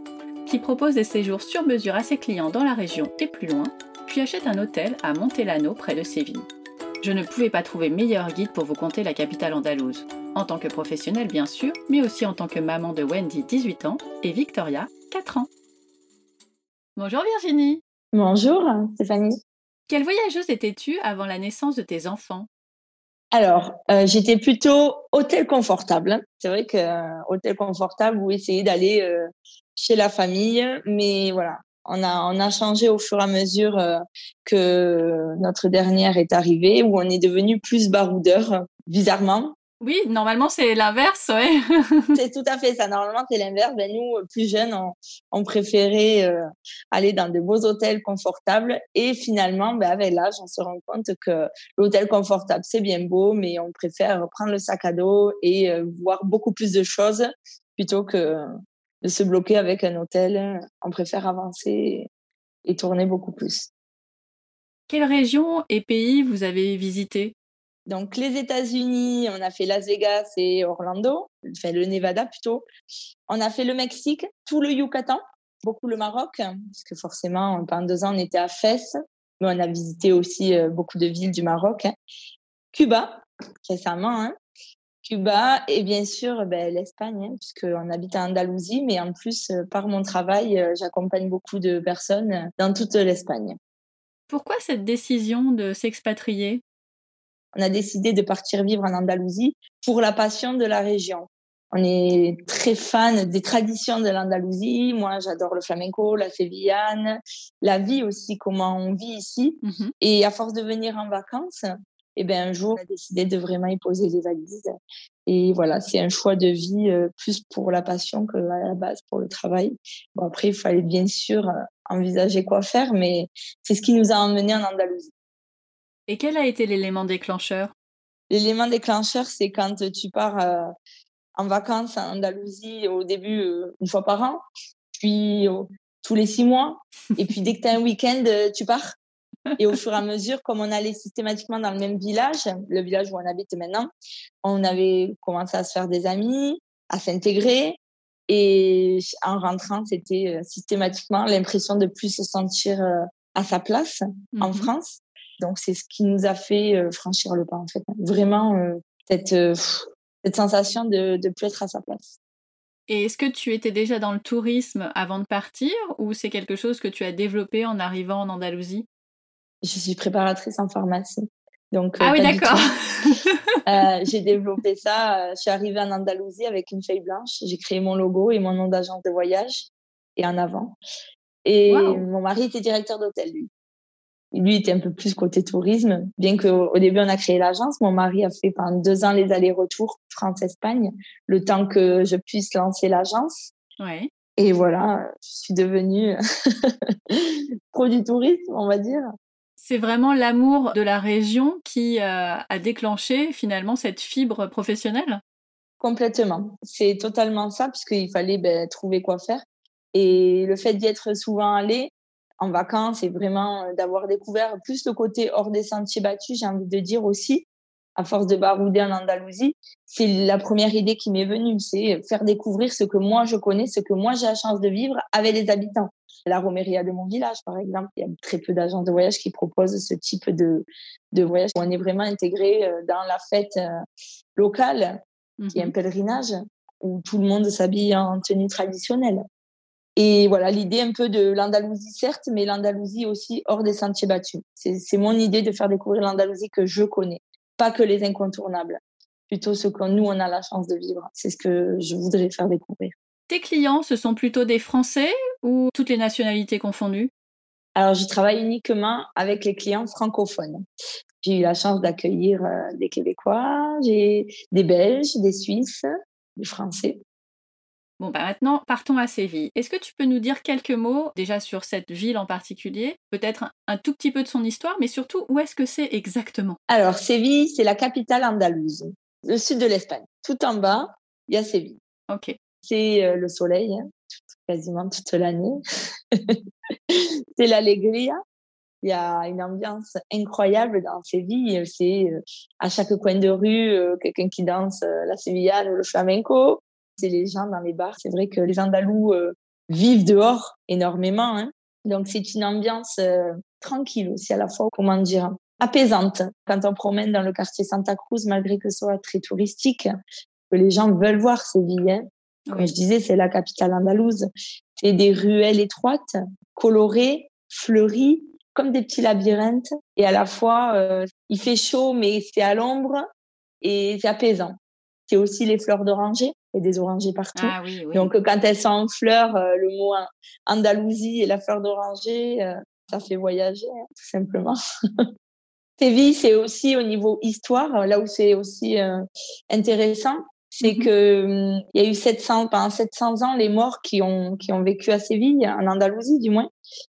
qui propose des séjours sur mesure à ses clients dans la région et plus loin, puis achète un hôtel à Montelano près de Séville. Je ne pouvais pas trouver meilleur guide pour vous conter la capitale andalouse. En tant que professionnelle bien sûr, mais aussi en tant que maman de Wendy 18 ans et Victoria 4 ans. Bonjour Virginie Bonjour Stéphanie. Quelle voyageuse étais-tu avant la naissance de tes enfants? Alors, euh, j'étais plutôt hôtel confortable. C'est vrai que euh, hôtel confortable, vous essayez d'aller euh, chez la famille, mais voilà, on a on a changé au fur et à mesure euh, que notre dernière est arrivée, où on est devenu plus baroudeur, bizarrement. Oui, normalement c'est l'inverse, ouais. C'est tout à fait ça. Normalement, c'est l'inverse. Ben, nous, plus jeunes, on, on préférait euh, aller dans de beaux hôtels confortables. Et finalement, ben, avec l'âge, on se rend compte que l'hôtel confortable, c'est bien beau, mais on préfère prendre le sac à dos et euh, voir beaucoup plus de choses plutôt que de se bloquer avec un hôtel. On préfère avancer et, tourner beaucoup plus. Quelle région et pays vous avez visité? Donc, les États-Unis, on a fait Las Vegas et Orlando, enfin le Nevada plutôt. On a fait le Mexique, tout le Yucatan, beaucoup le Maroc, parce que forcément, pendant deux ans, on était à Fès, mais on a visité aussi euh, beaucoup de villes du Maroc. Cuba, récemment, hein. Cuba et bien sûr ben, l'Espagne, hein, puisqu'on habite à Andalousie, mais en plus, euh, par mon travail, euh, j'accompagne beaucoup de personnes euh, dans toute l'Espagne. Pourquoi cette décision de s'expatrier? On a décidé de partir vivre en Andalousie pour la passion de la région. On est très fan des traditions de l'Andalousie. Moi, j'adore le flamenco, la sévillane, la vie aussi, comment on vit ici. Mhm. Et à force de venir en vacances, eh ben, un jour, on a décidé de vraiment y poser les valises. Et voilà, c'est un choix de vie euh, plus pour la passion que à la base pour le travail. Bon, après, il fallait bien sûr euh, envisager quoi faire, mais c'est ce qui nous a emmenés en Andalousie. Et quel a été l'élément déclencheur? L'élément déclencheur, c'est quand tu pars euh, en vacances en Andalousie au début une fois par an, puis tous les six mois, et puis dès que tu as un week-end, tu pars. Et au fur et à mesure, comme on allait systématiquement dans le même village, le village où on habite maintenant, on avait commencé à se faire des amis, à s'intégrer. Et en rentrant, c'était euh, systématiquement l'impression de plus se sentir euh, à sa place en Mhm. France. Donc, c'est ce qui nous a fait euh, franchir le pas, en fait. Vraiment, cette, cette sensation de ne plus être à sa place. Et est-ce que tu étais déjà dans le tourisme avant de partir ou c'est quelque chose que tu as développé en arrivant en Andalousie? Je suis préparatrice en pharmacie. Donc, euh, Ah oui, d'accord. Euh, j'ai développé ça. euh, Je suis arrivée en Andalousie avec une feuille blanche. J'ai créé mon logo et mon nom d'agence de voyage et en avant. Et Wow. mon mari était directeur d'hôtel, lui. Lui était un peu plus côté tourisme, bien qu'au au début on a créé l'agence. Mon mari a fait pendant deux ans les allers-retours France-Espagne, le temps que je puisse lancer l'agence. Ouais. Et voilà, je suis devenue pro du tourisme, on va dire. C'est vraiment l'amour de la région qui euh, a déclenché finalement cette fibre professionnelle? Complètement. C'est totalement ça, puisqu'il fallait ben, trouver quoi faire. Et le fait d'y être souvent allé en vacances et vraiment euh, d'avoir découvert plus le côté hors des sentiers battus, j'ai envie de dire aussi, à force de barouder en Andalousie, c'est la première idée qui m'est venue, c'est faire découvrir ce que moi je connais, ce que moi j'ai la chance de vivre avec les habitants. La romeria de mon village, par exemple. Il y a très peu d'agences de voyage qui proposent ce type de, de voyage on est vraiment intégré euh, dans la fête euh, locale, qui est un mhm. pèlerinage, où tout le monde s'habille en tenue traditionnelle. Et voilà, l'idée un peu de l'Andalousie, certes, mais l'Andalousie aussi hors des sentiers battus. C'est mon idée de faire découvrir l'Andalousie que je connais, pas que les incontournables, plutôt ce que nous, on a la chance de vivre. C'est ce que je voudrais faire découvrir. Tes clients, ce sont plutôt des Français ou toutes les nationalités confondues? Alors, je travaille uniquement avec les clients francophones. J'ai eu la chance d'accueillir euh, des Québécois, j'ai des Belges, des Suisses, des Français. Bon, bah maintenant, partons à Séville. Est-ce que tu peux nous dire quelques mots déjà sur cette ville en particulier Peut-être un, tout petit peu de son histoire, mais surtout, où est-ce que c'est exactement? Alors, Séville, c'est la capitale andalouse, le sud de l'Espagne. Tout en bas, il y a Séville. Ok. C'est euh, le soleil, hein, quasiment toute l'année. c'est l'allégria. Il y a une ambiance incroyable dans Séville. C'est euh, à chaque coin de rue, euh, quelqu'un qui danse la sévillane ou le flamenco c'est les gens dans les bars. C'est vrai que les Andalous vivent dehors énormément. Hein. Donc c'est une ambiance tranquille aussi à la fois, comment dire, apaisante. Quand on promène dans le quartier Santa Cruz, malgré que ce soit très touristique, que les gens veulent voir Séville. Hein. Comme je disais, c'est la capitale andalouse. C'est des ruelles étroites, colorées, fleuries, comme des petits labyrinthes. Et à la fois, euh, il fait chaud, mais c'est à l'ombre et c'est apaisant. C'est aussi les fleurs d'oranger et des orangers partout. Ah Donc, quand elles sont en fleurs, euh, le mot Andalousie et la fleur d'oranger, euh, ça fait voyager, hein, tout simplement. Séville, c'est aussi au niveau histoire, là où c'est aussi euh, intéressant, c'est mmh que hum, il y a eu 700 pendant 700 ans les morts qui ont qui ont vécu à Séville, en Andalousie du moins,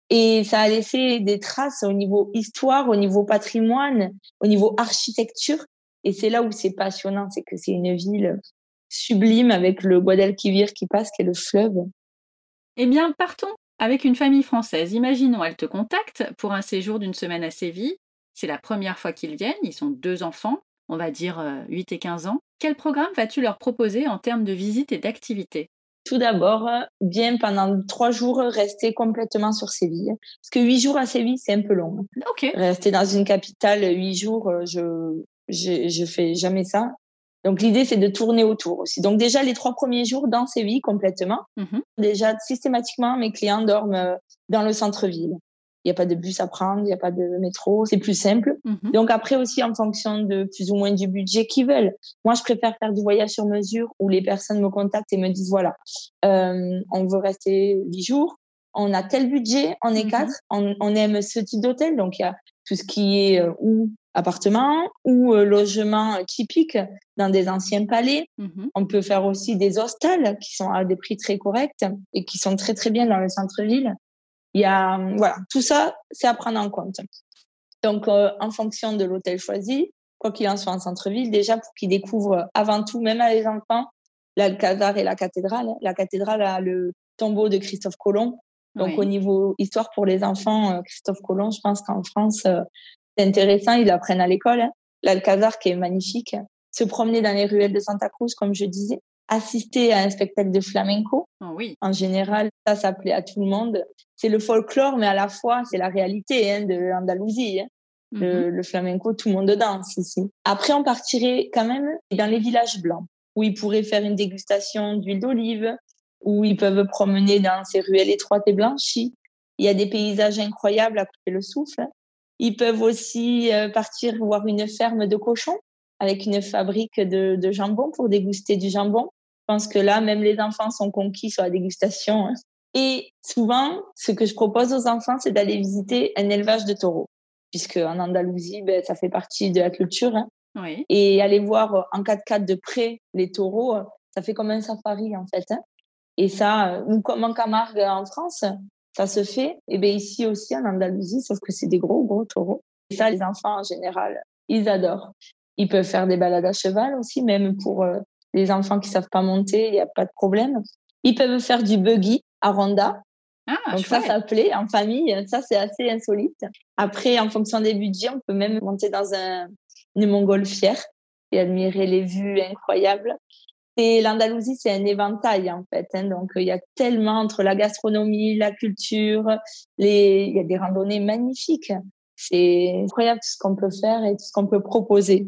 et ça a laissé des traces au niveau histoire, au niveau patrimoine, au niveau architecture. Et c'est là où c'est passionnant, c'est que c'est une ville sublime avec le Guadalquivir qui passe, qui est le fleuve. Eh bien, partons avec une famille française. Imaginons, elle te contacte pour un séjour d'une semaine à Séville. C'est la première fois qu'ils viennent, ils sont deux enfants, on va dire 8 euh, et 15 ans. Quel programme vas-tu leur proposer en termes de visite et d'activité tout d'abord, bien pendant trois jours rester complètement sur Séville. Parce que huit jours à Séville, c'est un peu long. Rester dans une capitale huit jours, euh, je, je, je fais jamais ça. Donc l'idée, c'est de tourner autour aussi. Donc déjà, les trois premiers jours dans Séville complètement. Mmh déjà, systématiquement, mes clients dorment euh, dans le centre-ville. Il n'y a pas de bus à prendre, il n'y a pas de métro, c'est plus simple. Mmh Donc après aussi, en fonction de plus ou moins du budget qu'ils veulent. Moi, je préfère faire du voyage sur mesure où les personnes me contactent et me disent, voilà, euh, on veut rester dix jours, on a tel budget, on est mmh quatre, on, on, aime ce type d'hôtel. Donc il y a tout ce qui est euh, ou appartement ou euh, logement typique dans des anciens palais. Mmh On peut faire aussi des hostels qui sont à des prix très corrects et qui sont très très bien dans le centre-ville. Il y a voilà tout ça, c'est à prendre en compte. Donc euh, en fonction de l'hôtel choisi, quoi qu'il en soit en centre-ville, déjà pour qu'ils découvrent avant tout, même à les enfants, l'Alcazar et la cathédrale. La cathédrale a le tombeau de Christophe Colomb. Donc au niveau histoire pour les enfants, euh, Christophe Colomb, je pense qu'en France, c'est intéressant, ils apprennent à l'école. Hein. L'Alcazar qui est magnifique. Se promener dans les ruelles de Santa Cruz, comme je disais. Assister à un spectacle de flamenco. Oh oui. En général, ça, s'appelait à tout le monde. C'est le folklore, mais à la fois, c'est la réalité hein, de l'Andalousie. Hein. le, mm-hmm. le, flamenco, tout le monde danse ici. Après, on partirait quand même dans les villages blancs, où ils pourraient faire une dégustation d'huile d'olive, où ils peuvent promener dans ces ruelles étroites et blanchies. Il y a des paysages incroyables à couper le souffle. Ils peuvent aussi euh, partir voir une ferme de cochons avec une fabrique de, de, jambon pour déguster du jambon. Je pense que là, même les enfants sont conquis sur la dégustation. Hein. Et souvent, ce que je propose aux enfants, c'est d'aller visiter un élevage de taureaux, puisque en Andalousie, ben, ça fait partie de la culture. Hein. Oui. Et aller voir en 4x4 de près les taureaux, ça fait comme un safari en fait. Hein. Et ça, ou comme en Camargue en France, ça se fait. Et bien ici aussi en Andalousie, sauf que c'est des gros gros taureaux. Et ça, les enfants en général, ils adorent. Ils peuvent faire des balades à cheval aussi, même pour euh, les enfants qui savent pas monter, il n'y a pas de problème. Ils peuvent faire du buggy à Ronda. Ah, Donc ça, ça plaît en famille. Ça, c'est assez insolite. Après, en fonction des budgets, on peut même monter dans un, une montgolfière et admirer les vues incroyables. Et l'Andalousie, c'est un éventail en fait. Hein. donc il y a tellement entre la gastronomie, la culture, les... il y a des randonnées magnifiques. C'est incroyable tout ce qu'on peut faire et tout ce qu'on peut proposer.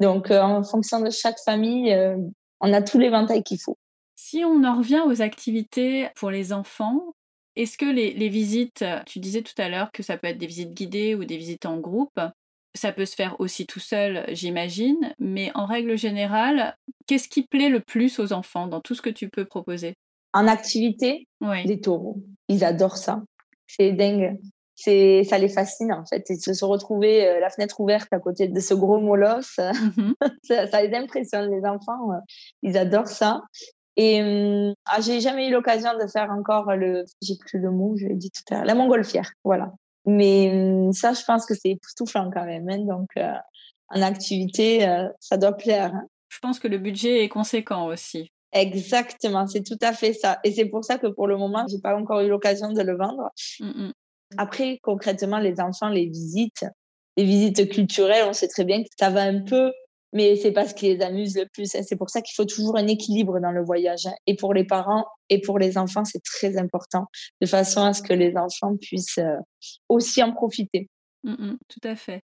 Donc euh, en fonction de chaque famille, euh, on a tout l'éventail qu'il faut. Si on en revient aux activités pour les enfants, est-ce que les, les, visites, tu disais tout à l'heure que ça peut être des visites guidées ou des visites en groupe, ça peut se faire aussi tout seul, j'imagine, mais en règle générale, qu'est-ce qui plaît le plus aux enfants dans tout ce que tu peux proposer? En activité, oui. les taureaux. Ils adorent ça. C'est dingue. C'est, ça les fascine en fait. De se retrouver euh, la fenêtre ouverte à côté de ce gros molosse, mmh ça, ça, les impressionne les enfants. Ils adorent ça. Et euh, ah, j'ai jamais eu l'occasion de faire encore le, j'ai plus le mot, je l'ai dit tout à l'heure, la montgolfière. Voilà. Mais hum, ça, je pense que c'est époustouflant quand même. Hein. Donc, euh, en activité, euh, ça doit plaire. Hein. Je pense que le budget est conséquent aussi. Exactement, c'est tout à fait ça. Et c'est pour ça que pour le moment, j'ai pas encore eu l'occasion de le vendre. Mmh Après, concrètement, les enfants, les visites, les visites culturelles, on sait très bien que ça va un peu mais c'est pas ce qui les amuse le plus. Hein. C'est pour ça qu'il faut toujours un équilibre dans le voyage. Hein. Et pour les parents et pour les enfants, c'est très important, de façon à ce que les enfants puissent euh, aussi en profiter. Mmh, mmh, tout à fait.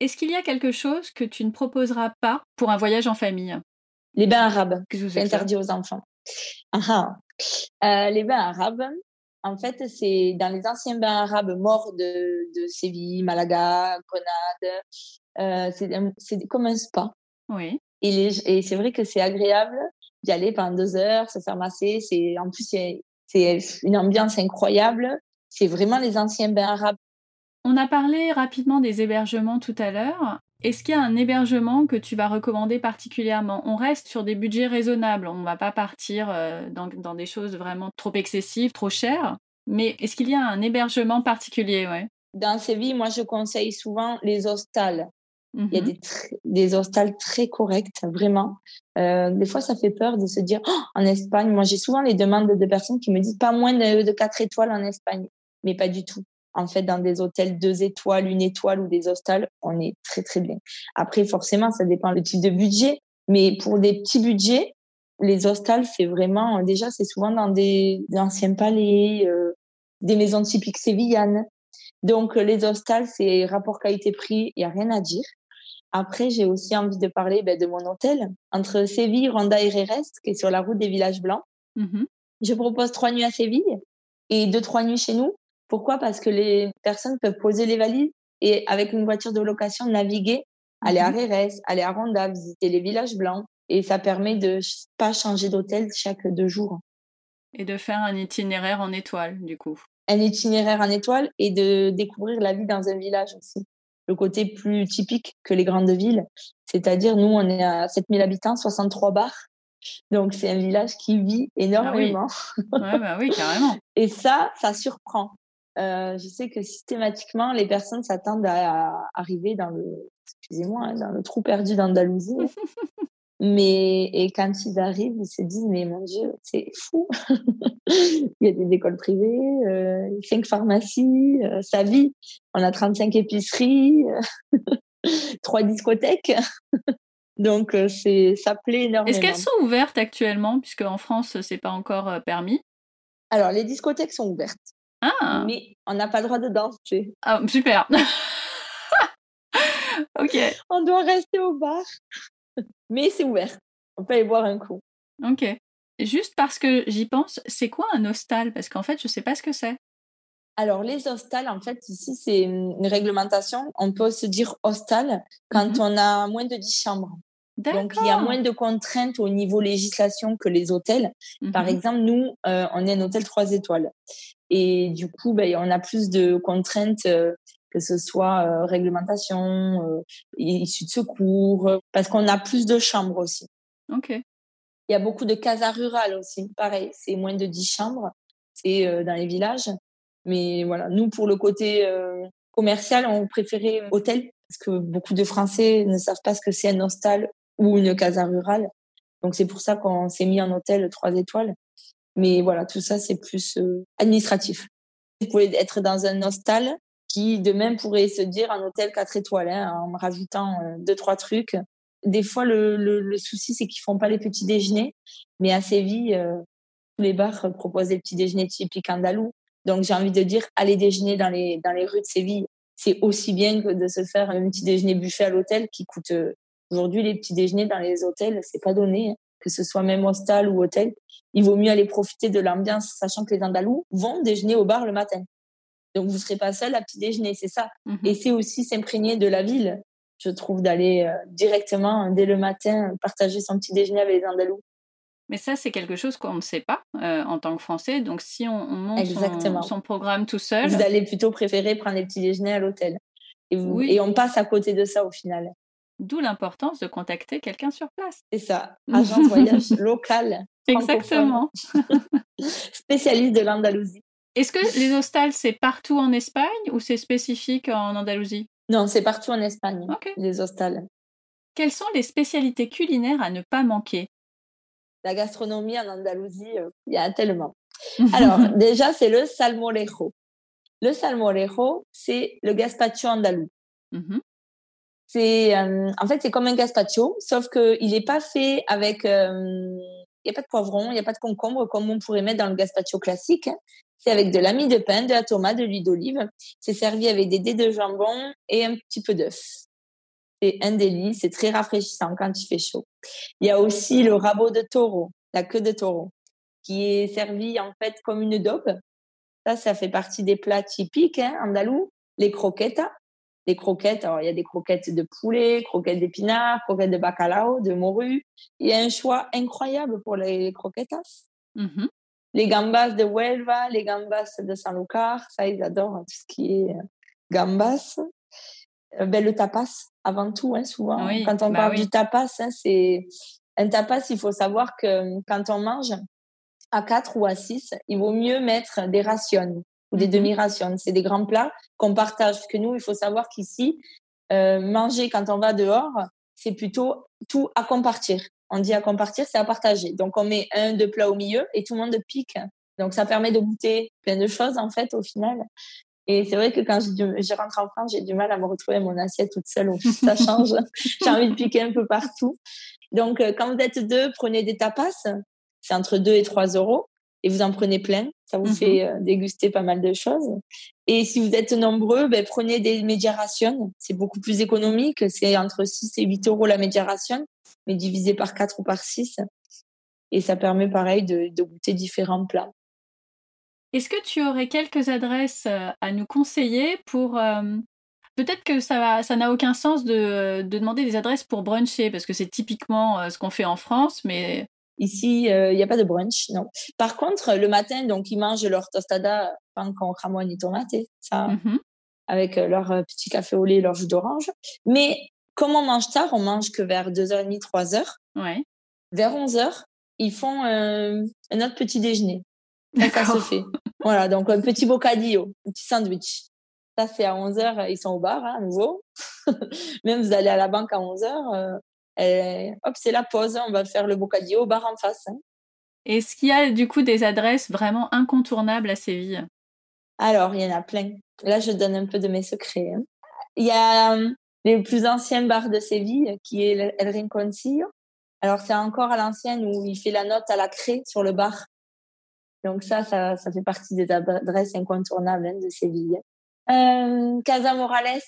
Est-ce qu'il y a quelque chose que tu ne proposeras pas pour un voyage en famille? Les bains arabes, c'est interdit aux enfants. Ah, ah. Euh, les bains arabes, en fait, c'est dans les anciens bains arabes morts de, de Séville, Malaga, Grenade. Euh, c'est comme un spa. Oui. Et, et c'est vrai que c'est agréable d'y aller pendant deux heures, se faire masser. C'est en plus c'est une ambiance incroyable. C'est vraiment les anciens bains arabes. On a parlé rapidement des hébergements tout à l'heure. Est-ce qu'il y a un hébergement que tu vas recommander particulièrement? On reste sur des budgets raisonnables, on ne va pas partir euh, dans, dans, des choses vraiment trop excessives, trop chères. Mais est-ce qu'il y a un hébergement particulier? Ouais Dans Séville, moi je conseille souvent les hostals. Il y a mmh des, des hostals très corrects, vraiment. Euh, des fois, ça fait peur de se dire oh, en Espagne. Moi, j'ai souvent les demandes de personnes qui me disent pas moins de, de 4 étoiles en Espagne, mais pas du tout en fait, dans des hôtels deux étoiles, une étoile ou des hostels, on est très, très bien. Après, forcément, ça dépend du type de budget. Mais pour des petits budgets, les hostels, c'est vraiment, déjà, c'est souvent dans des, anciens palais, euh, des maisons typiques sévillanes. Donc, les hostels, c'est rapport qualité-prix, il n'y a rien à dire. Après, j'ai aussi envie de parler ben, de mon hôtel entre Séville, Ronda et Rérest, qui est sur la route des villages blancs. Mmh Je propose trois nuits à Séville et deux, trois nuits chez nous. Pourquoi? Parce que les personnes peuvent poser les valises et avec une voiture de location naviguer, aller à mhm. Rérès, aller à Ronda, visiter les villages blancs. Et ça permet de pas changer d'hôtel chaque deux jours. Et de faire un itinéraire en étoile, du coup. Un itinéraire en étoile et de découvrir la vie dans un village aussi. Le côté plus typique que les grandes villes. C'est-à-dire, nous, on est à 7000 habitants, 63 bars. Donc, c'est un village qui vit ah énormément. bah oui, carrément. et ça, ça surprend. Euh, je sais que systématiquement, les personnes s'attendent à, arriver dans le, excusez-moi, hein, dans le trou perdu d'Andalousie. mais et quand ils arrivent, ils se disent mais mon Dieu, c'est fou. Il y a des écoles privées, euh, cinq pharmacies, euh, ça vit. On a 35 épiceries, trois discothèques. Donc euh, c'est ça plaît énormément. Est-ce qu'elles sont ouvertes actuellement puisque en France c'est pas encore euh, permis? Alors les discothèques sont ouvertes. Ah. Mais on n'a pas le droit de danser. Ah, super. ok. On doit rester au bar. Mais c'est ouvert. On peut aller boire un coup. Ok. Juste parce que j'y pense, c'est quoi un hostal? Parce qu'en fait, je ne sais pas ce que c'est. Alors, les hostals, en fait, ici, c'est une réglementation. On peut se dire hostal quand mhm. on a moins de 10 chambres. Donc, il y a moins de contraintes au niveau législation que les hôtels. Par mhm. exemple, nous, euh, on est un hôtel 3 étoiles. Et du coup, ben, on a plus de contraintes, euh, que ce soit euh, réglementation, euh, issue de secours, parce qu'on a plus de chambres aussi. Ok. Il y a beaucoup de casas rurales aussi. Pareil, c'est moins de 10 chambres. C'est dans les villages. Mais voilà, nous, pour le côté commercial, on préférait hôtel parce que beaucoup de Français ne savent pas ce que c'est un hostel ou une casa rurale. Donc c'est pour ça qu'on s'est mis en hôtel trois étoiles. Mais voilà, tout ça, c'est plus euh, administratif. Vous pouvez être dans un hostel qui, de même, pourrait se dire un hôtel 4 étoiles, hein, en rajoutant euh, deux, trois trucs. des fois, le, le, souci, c'est qu'ils font pas les petits déjeuners. Mais à Séville, euh, tous les bars proposent des petits déjeuners typiques andalous. Donc, j'ai envie de dire, aller déjeuner dans les, dans les rues de Séville, c'est aussi bien que de se faire un petit déjeuner buffet à l'hôtel qui coûte. Euh, aujourd'hui, les petits déjeuners dans les hôtels, c'est pas donné. Hein. Que ce soit même hostel ou hôtel, il vaut mieux aller profiter de l'ambiance, sachant que les Andalous vont déjeuner au bar le matin. Donc, vous serez pas seul à petit déjeuner, c'est ça. Mmh Et c'est aussi s'imprégner de la ville je trouve, d'aller euh, directement dès le matin partager son petit déjeuner avec les Andalous. Mais ça, c'est quelque chose qu'on ne sait pas euh, en tant que Français. Donc, si on, monte son, programme tout seul. Vous allez plutôt préférer prendre les petits déjeuners à l'hôtel. Et, et on passe à côté de ça au final. D'où l'importance de contacter quelqu'un sur place. C'est ça, agent de voyage local. Exactement. Spécialiste de l'Andalousie. Est-ce que les hostels, c'est partout en Espagne ou c'est spécifique en Andalousie? Non, c'est partout en Espagne, les hostales. Quelles sont les spécialités culinaires à ne pas manquer? La gastronomie en Andalousie, euh, il y a tellement. Alors, déjà, c'est le salmorejo. Le salmorejo, c'est le gazpacho andalou. Mmh c'est, euh, en fait, c'est comme un gazpacho, sauf qu'il n'est pas fait avec. Euh, il n'y a pas de poivron, il n'y a pas de concombre comme on pourrait mettre dans le gazpacho classique. C'est avec de l'ami de pain, de la tomate, de l'huile d'olive. C'est servi avec des dés de jambon et un petit peu d'œuf. C'est un délice, c'est très rafraîchissant quand il fait chaud. Il y a aussi le rabot de taureau, la queue de taureau, qui est servi en fait comme une daube. Ça, ça fait partie des plats typiques hein, andalous. Les croquettes, les croquettes. Alors, il y a des croquettes de poulet, croquettes d'épinards, croquettes de bacalao, de morue. Il y a un choix incroyable pour les croquettes. Mmh les gambas de Huelva, les gambas de Sanlúcar, ça ils adorent tout ce qui est euh, gambas. Euh, ben, le tapas, avant tout, hein, souvent. quand on bah parle du tapas, hein, c'est un tapas, il faut savoir que euh, quand on mange à 4 ou à 6, il vaut mieux mettre des rations ou des mmh demi-rations. C'est des grands plats qu'on partage. Parce que nous, il faut savoir qu'ici, manger quand on va dehors, c'est plutôt tout à compartir on dit à compartir, c'est à partager. Donc on met un, deux plats au milieu et tout le monde pique. Donc ça permet de goûter plein de choses en fait au final. Et c'est vrai que quand je, rentre en France, j'ai du mal à me retrouver mon assiette toute seule. Ça change. j'ai envie de piquer un peu partout. Donc euh, quand vous êtes deux, prenez des tapas. C'est entre 2 et 3 euros. Et vous en prenez plein. Ça vous fait mhm. euh, déguster pas mal de choses. Et si vous êtes nombreux, ben, prenez des médiarations. C'est beaucoup plus économique. C'est entre 6 et 8 euros la médiaration mais divisé par 4 ou par 6. Et ça permet pareil de, goûter différents plats. Est-ce que tu aurais quelques adresses euh, à nous conseiller pour... Euh, peut-être que ça ça n'a aucun sens de, demander des adresses pour bruncher, parce que c'est typiquement ce qu'on fait en France, mais... Ici, il n'y a pas de brunch, non. Par contre, le matin, donc, ils mangent leur tostada, pan con et tomate, ça, mmh avec leur petit café au lait, leur jus d'orange. Mais comme on mange tard, on mange que vers 2h30, 3h. Ouais. Vers 11h, ils font un autre petit déjeuner. Ça, se fait. Voilà, donc un petit bocadillo, un petit sandwich. Ça, c'est à 11h, ils sont au bar, hein, à nouveau. Même vous allez à la banque à 11h, euh, hop, c'est la pause, on va faire le bocadillo au bar en face. Hein. Est-ce qu'il y a du coup des adresses vraiment incontournables à Séville? Alors, il y en a plein. Là, je donne un peu de mes secrets. Hein. Il y a les plus anciens bars de Séville, qui est El Rinconcillo. Alors, c'est encore à l'ancienne où il fait la note à la craie sur le bar. Donc ça, ça, ça fait partie des adresses incontournables hein, de Séville. Euh, Casa Morales,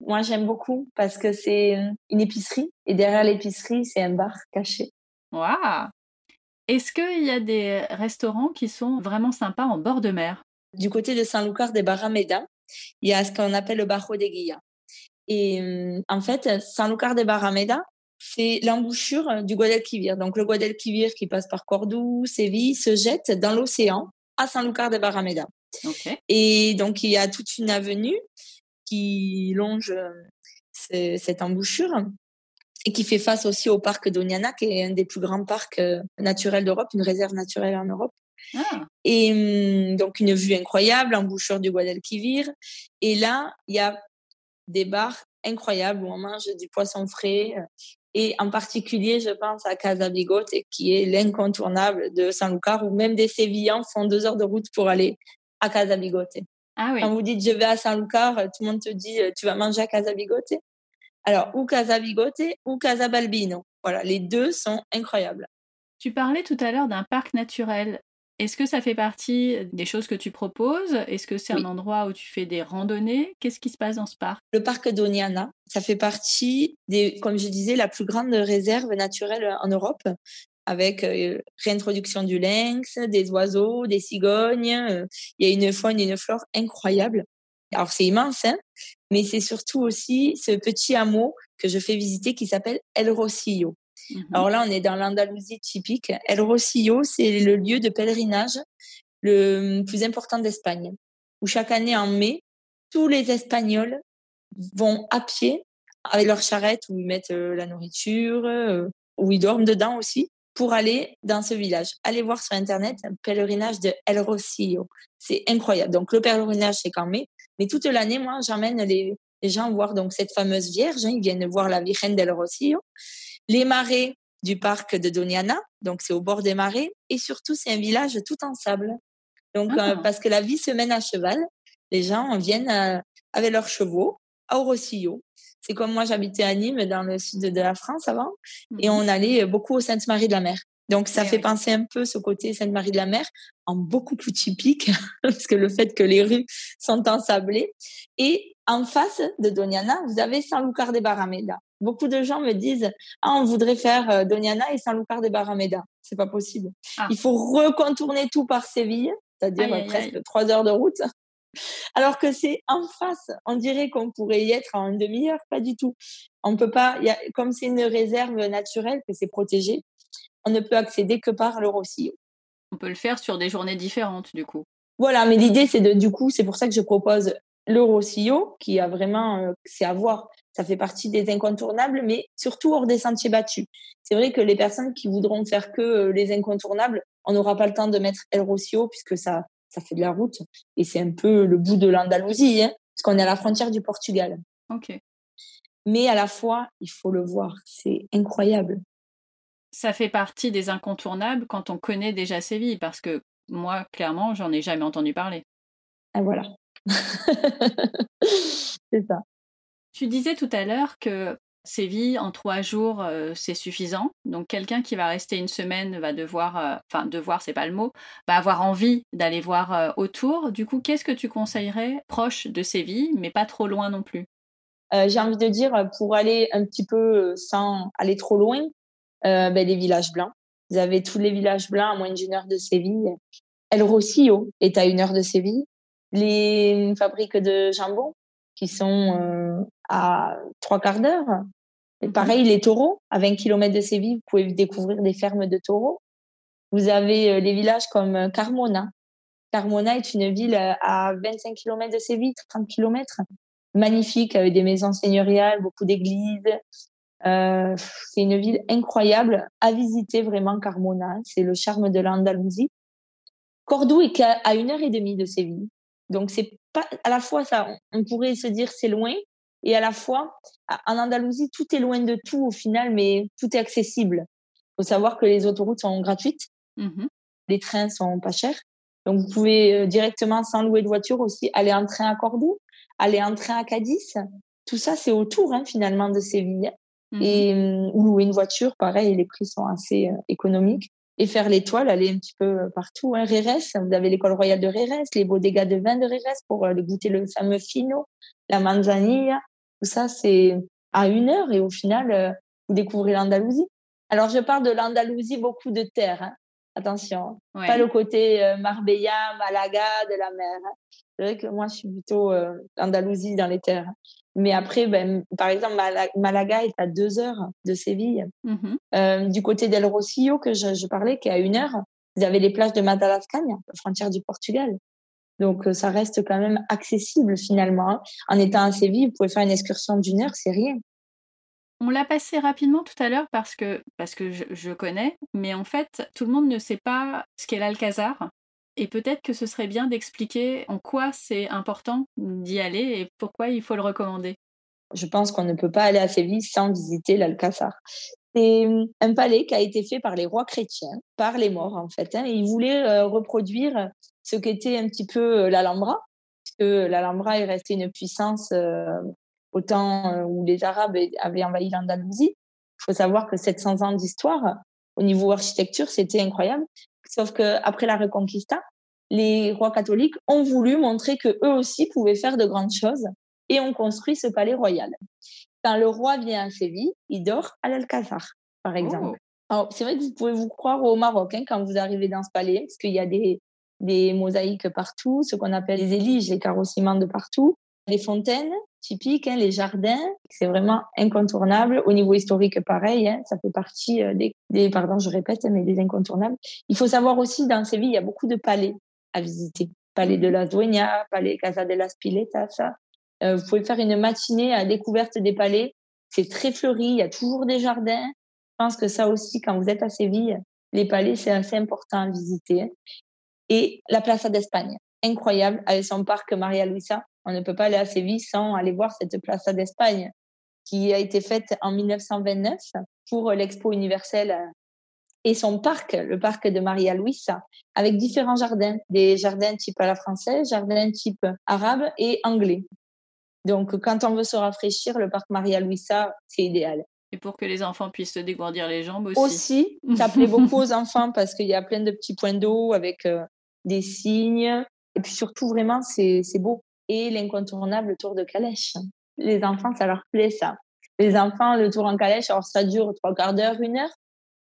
moi j'aime beaucoup parce que c'est une épicerie et derrière l'épicerie, c'est un bar caché. Waouh Est-ce qu'il y a des restaurants qui sont vraiment sympas en bord de mer? Du côté de Saint-Lucar de Barrameda, il y a ce qu'on appelle le Bajo de Guilla. Et euh, en fait, Sanlúcar de Barrameda, c'est l'embouchure du Guadalquivir. Donc le Guadalquivir qui passe par Cordoue, Séville, se jette dans l'océan à Sanlúcar de Barrameda. Et donc il y a toute une avenue qui longe euh, cette embouchure et qui fait face aussi au parc d'Oniana, qui est un des plus grands parcs euh, naturels d'Europe, une réserve naturelle en Europe. Ah. Et hum, donc une vue incroyable, embouchure du Guadalquivir. Et là, il y a des bars incroyables où on mange du poisson frais. Euh, et en particulier, je pense à Casa Bigote, qui est l'incontournable de Sanlúcar, où même des Sévillans font deux heures de route pour aller à Casa Bigote. Ah oui. Quand vous dites je vais à Sanlúcar, tout le monde te dit tu vas manger à Casa Bigote. Alors, ou Casa Bigote ou Casa Balbino. Voilà, les deux sont incroyables. Tu parlais tout à l'heure d'un parc naturel. Est-ce que ça fait partie des choses que tu proposes? Est-ce que c'est un endroit où tu fais des randonnées? Qu'est-ce qui se passe dans ce parc? Le parc d'Oniana, ça fait partie des, comme je disais, la plus grande réserve naturelle en Europe, avec euh, réintroduction du lynx, des oiseaux, des cigognes. Euh, il y a une faune et une flore incroyables. Alors c'est immense, hein mais c'est surtout aussi ce petit hameau que je fais visiter qui s'appelle El Rosillo. Mhm. Alors là, on est dans l'Andalousie typique. El Rosillo, c'est le lieu de pèlerinage le plus important d'Espagne, où chaque année en mai, tous les Espagnols vont à pied avec leur charrette où ils mettent euh, la nourriture, euh, où ils dorment dedans aussi, pour aller dans ce village. Allez voir sur Internet un pèlerinage de El Rosillo. C'est incroyable. Donc le pèlerinage, c'est qu'en mai, mais toute l'année, moi, j'emmène les, gens voir donc cette fameuse Vierge. Hein. ils viennent voir la Virgen del Rosillo les marais du parc de Doniana, donc c'est au bord des marais, et surtout c'est un village tout en sable. Donc euh, ah. parce que la vie se mène à cheval, les gens viennent euh, avec leurs chevaux à Rosillo. C'est comme moi j'habitais à Nîmes dans le sud de la France avant, et mhm. on allait beaucoup au Sainte-Marie de la Mer. Donc ça fait penser un peu ce côté Sainte-Marie de la Mer en beaucoup plus typique, parce que le fait que les rues sont ensablées. Et en face de Doniana, vous avez Sanlúcar de Barrameda beaucoup de gens me disent ah on voudrait faire euh, Doniana et Sanlúcar de Barrameda. C'est pas possible. Ah. Il faut recontourner tout par Séville, c'est-à-dire presque trois heures de route. Alors que c'est en face, on dirait qu'on pourrait y être en une demi-heure, pas du tout. On peut pas, y a, comme c'est une réserve naturelle que c'est protégé, on ne peut accéder que par le Rossillon. On peut le faire sur des journées différentes, du coup. Voilà, mais l'idée c'est de, du coup, c'est pour ça que je propose le Rossillon, qui a vraiment, euh, c'est à voir ça fait partie des incontournables, mais surtout hors des sentiers battus. C'est vrai que les personnes qui voudront faire que euh, les incontournables, on n'aura pas le temps de mettre El Rocio puisque ça, ça fait de la route et c'est un peu le bout de l'Andalousie, hein, parce qu'on est à la frontière du Portugal. Ok. Mais à la fois, il faut le voir, c'est incroyable. Ça fait partie des incontournables quand on connaît déjà Séville, parce que moi, clairement, j'en ai jamais entendu parler. Ah voilà. c'est ça. Tu disais tout à l'heure que Séville en trois jours, euh, c'est suffisant. Donc quelqu'un qui va rester une semaine va devoir, euh, enfin devoir, c'est pas le mot, va avoir envie d'aller voir euh, autour. Du coup, qu'est-ce que tu conseillerais proche de Séville, mais pas trop loin non plus? J'ai envie de dire pour aller un petit peu sans aller trop loin, ben, les villages blancs. Vous avez tous les villages blancs à moins d'une heure de Séville. El Rosillo est à une heure de Séville. Les fabriques de jambon qui sont à trois quarts d'heure. Et mhm. pareil, les taureaux, à 20 km de Séville, vous pouvez découvrir des fermes de taureaux. Vous avez euh, les villages comme euh, Carmona. Carmona est une ville euh, à 25 km de Séville, 30 km. Magnifique, avec des maisons seigneuriales, beaucoup d'églises. Euh, c'est une ville incroyable à visiter vraiment, Carmona. C'est le charme de l'Andalousie. Cordoue est à une heure et demie de Séville. Donc, c'est pas, à la fois, ça, on pourrait se dire c'est loin, et à la fois, en Andalousie, tout est loin de tout au final, mais tout est accessible. Il faut savoir que les autoroutes sont gratuites, mmh les trains sont pas chers. Donc, vous pouvez euh, directement, sans louer de voiture aussi, aller en train à Cordoue, aller en train à Cadiz. Tout ça, c'est autour hein, finalement de Séville. Mmh et hum, louer une voiture, pareil, les prix sont assez euh, économiques. Et faire l'étoile, aller un petit peu euh, partout. Hein. Rérès, vous avez l'école royale de Rérès, les beaux dégâts de vin de Rérès pour le goûter le fameux fino, la manzanilla. Tout ça, c'est à une heure et au final, euh, vous découvrez l'Andalousie. Alors, je parle de l'Andalousie, beaucoup de terre. Hein. Attention, pas le côté euh, Marbella, Malaga, de la mer. Hein. C'est vrai que moi, je suis plutôt euh, Andalousie dans les terres. Mais après, ben, par exemple, Malaga est à deux heures de Séville. Mmh du côté d'El Rosillo, que je, je, parlais, qui est à une heure, vous avez les plages de Madalascagne, la frontière du Portugal. Donc, euh, ça reste quand même accessible finalement. Hein. En étant à Séville, vous pouvez faire une excursion d'une heure, c'est rien. On l'a passé rapidement tout à l'heure parce que, parce que je, connais, mais en fait, tout le monde ne sait pas ce qu'est l'Alcazar. Et peut-être que ce serait bien d'expliquer en quoi c'est important d'y aller et pourquoi il faut le recommander. Je pense qu'on ne peut pas aller à Séville sans visiter l'Alcazar. C'est hum, un palais qui a été fait par les rois chrétiens, par les morts en fait. Hein. Ils voulaient euh, reproduire ce qu'était un petit peu euh, l'Alhambra, puisque l'Alhambra est resté une puissance euh, au temps où les Arabes avaient envahi l'Andalousie. Il faut savoir que 700 ans d'histoire, au niveau architecture, c'était incroyable. Sauf que après la Reconquista, les rois catholiques ont voulu montrer que eux aussi pouvaient faire de grandes choses et ont construit ce palais royal. Quand le roi vient à Séville, il dort à l'Alcazar, par exemple. Oh. c'est vrai que vous pouvez vous croire au Maroc hein, quand vous arrivez dans ce palais, parce qu'il y a des, des mosaïques partout, ce qu'on appelle les éliges, les carrossements de partout, les fontaines typiques, hein, les jardins, c'est vraiment incontournable. Au niveau historique, pareil, hein, ça fait partie euh, des, pardon, je répète, mais des incontournables. Il faut savoir aussi, dans Séville, il y a beaucoup de palais à visiter. Palais de la Dueña, Palais Casa de las Piletas. Euh, vous pouvez faire une matinée à découverte des palais. C'est très fleuri, il y a toujours des jardins. Je pense que ça aussi, quand vous êtes à Séville, les palais, c'est assez important à visiter. Et la Plaza d'Espagne, incroyable, avec son parc Maria Luisa. On ne peut pas aller à Séville sans aller voir cette Plaza d'Espagne qui a été faite en 1929 pour l'Expo universelle et son parc, le parc de Maria Luisa, avec différents jardins, des jardins type à la française, jardins type arabe et anglais. Donc, quand on veut se rafraîchir, le parc Maria Luisa, c'est idéal. Et pour que les enfants puissent se dégourdir les jambes aussi. Aussi, ça plaît beaucoup aux enfants parce qu'il y a plein de petits points d'eau avec euh, des signes. Et puis surtout, vraiment, c'est beau. Et l'incontournable tour de calèche. Les enfants, ça leur plaît, ça. Les enfants, le tour en calèche, alors ça dure trois quarts d'heure, une heure.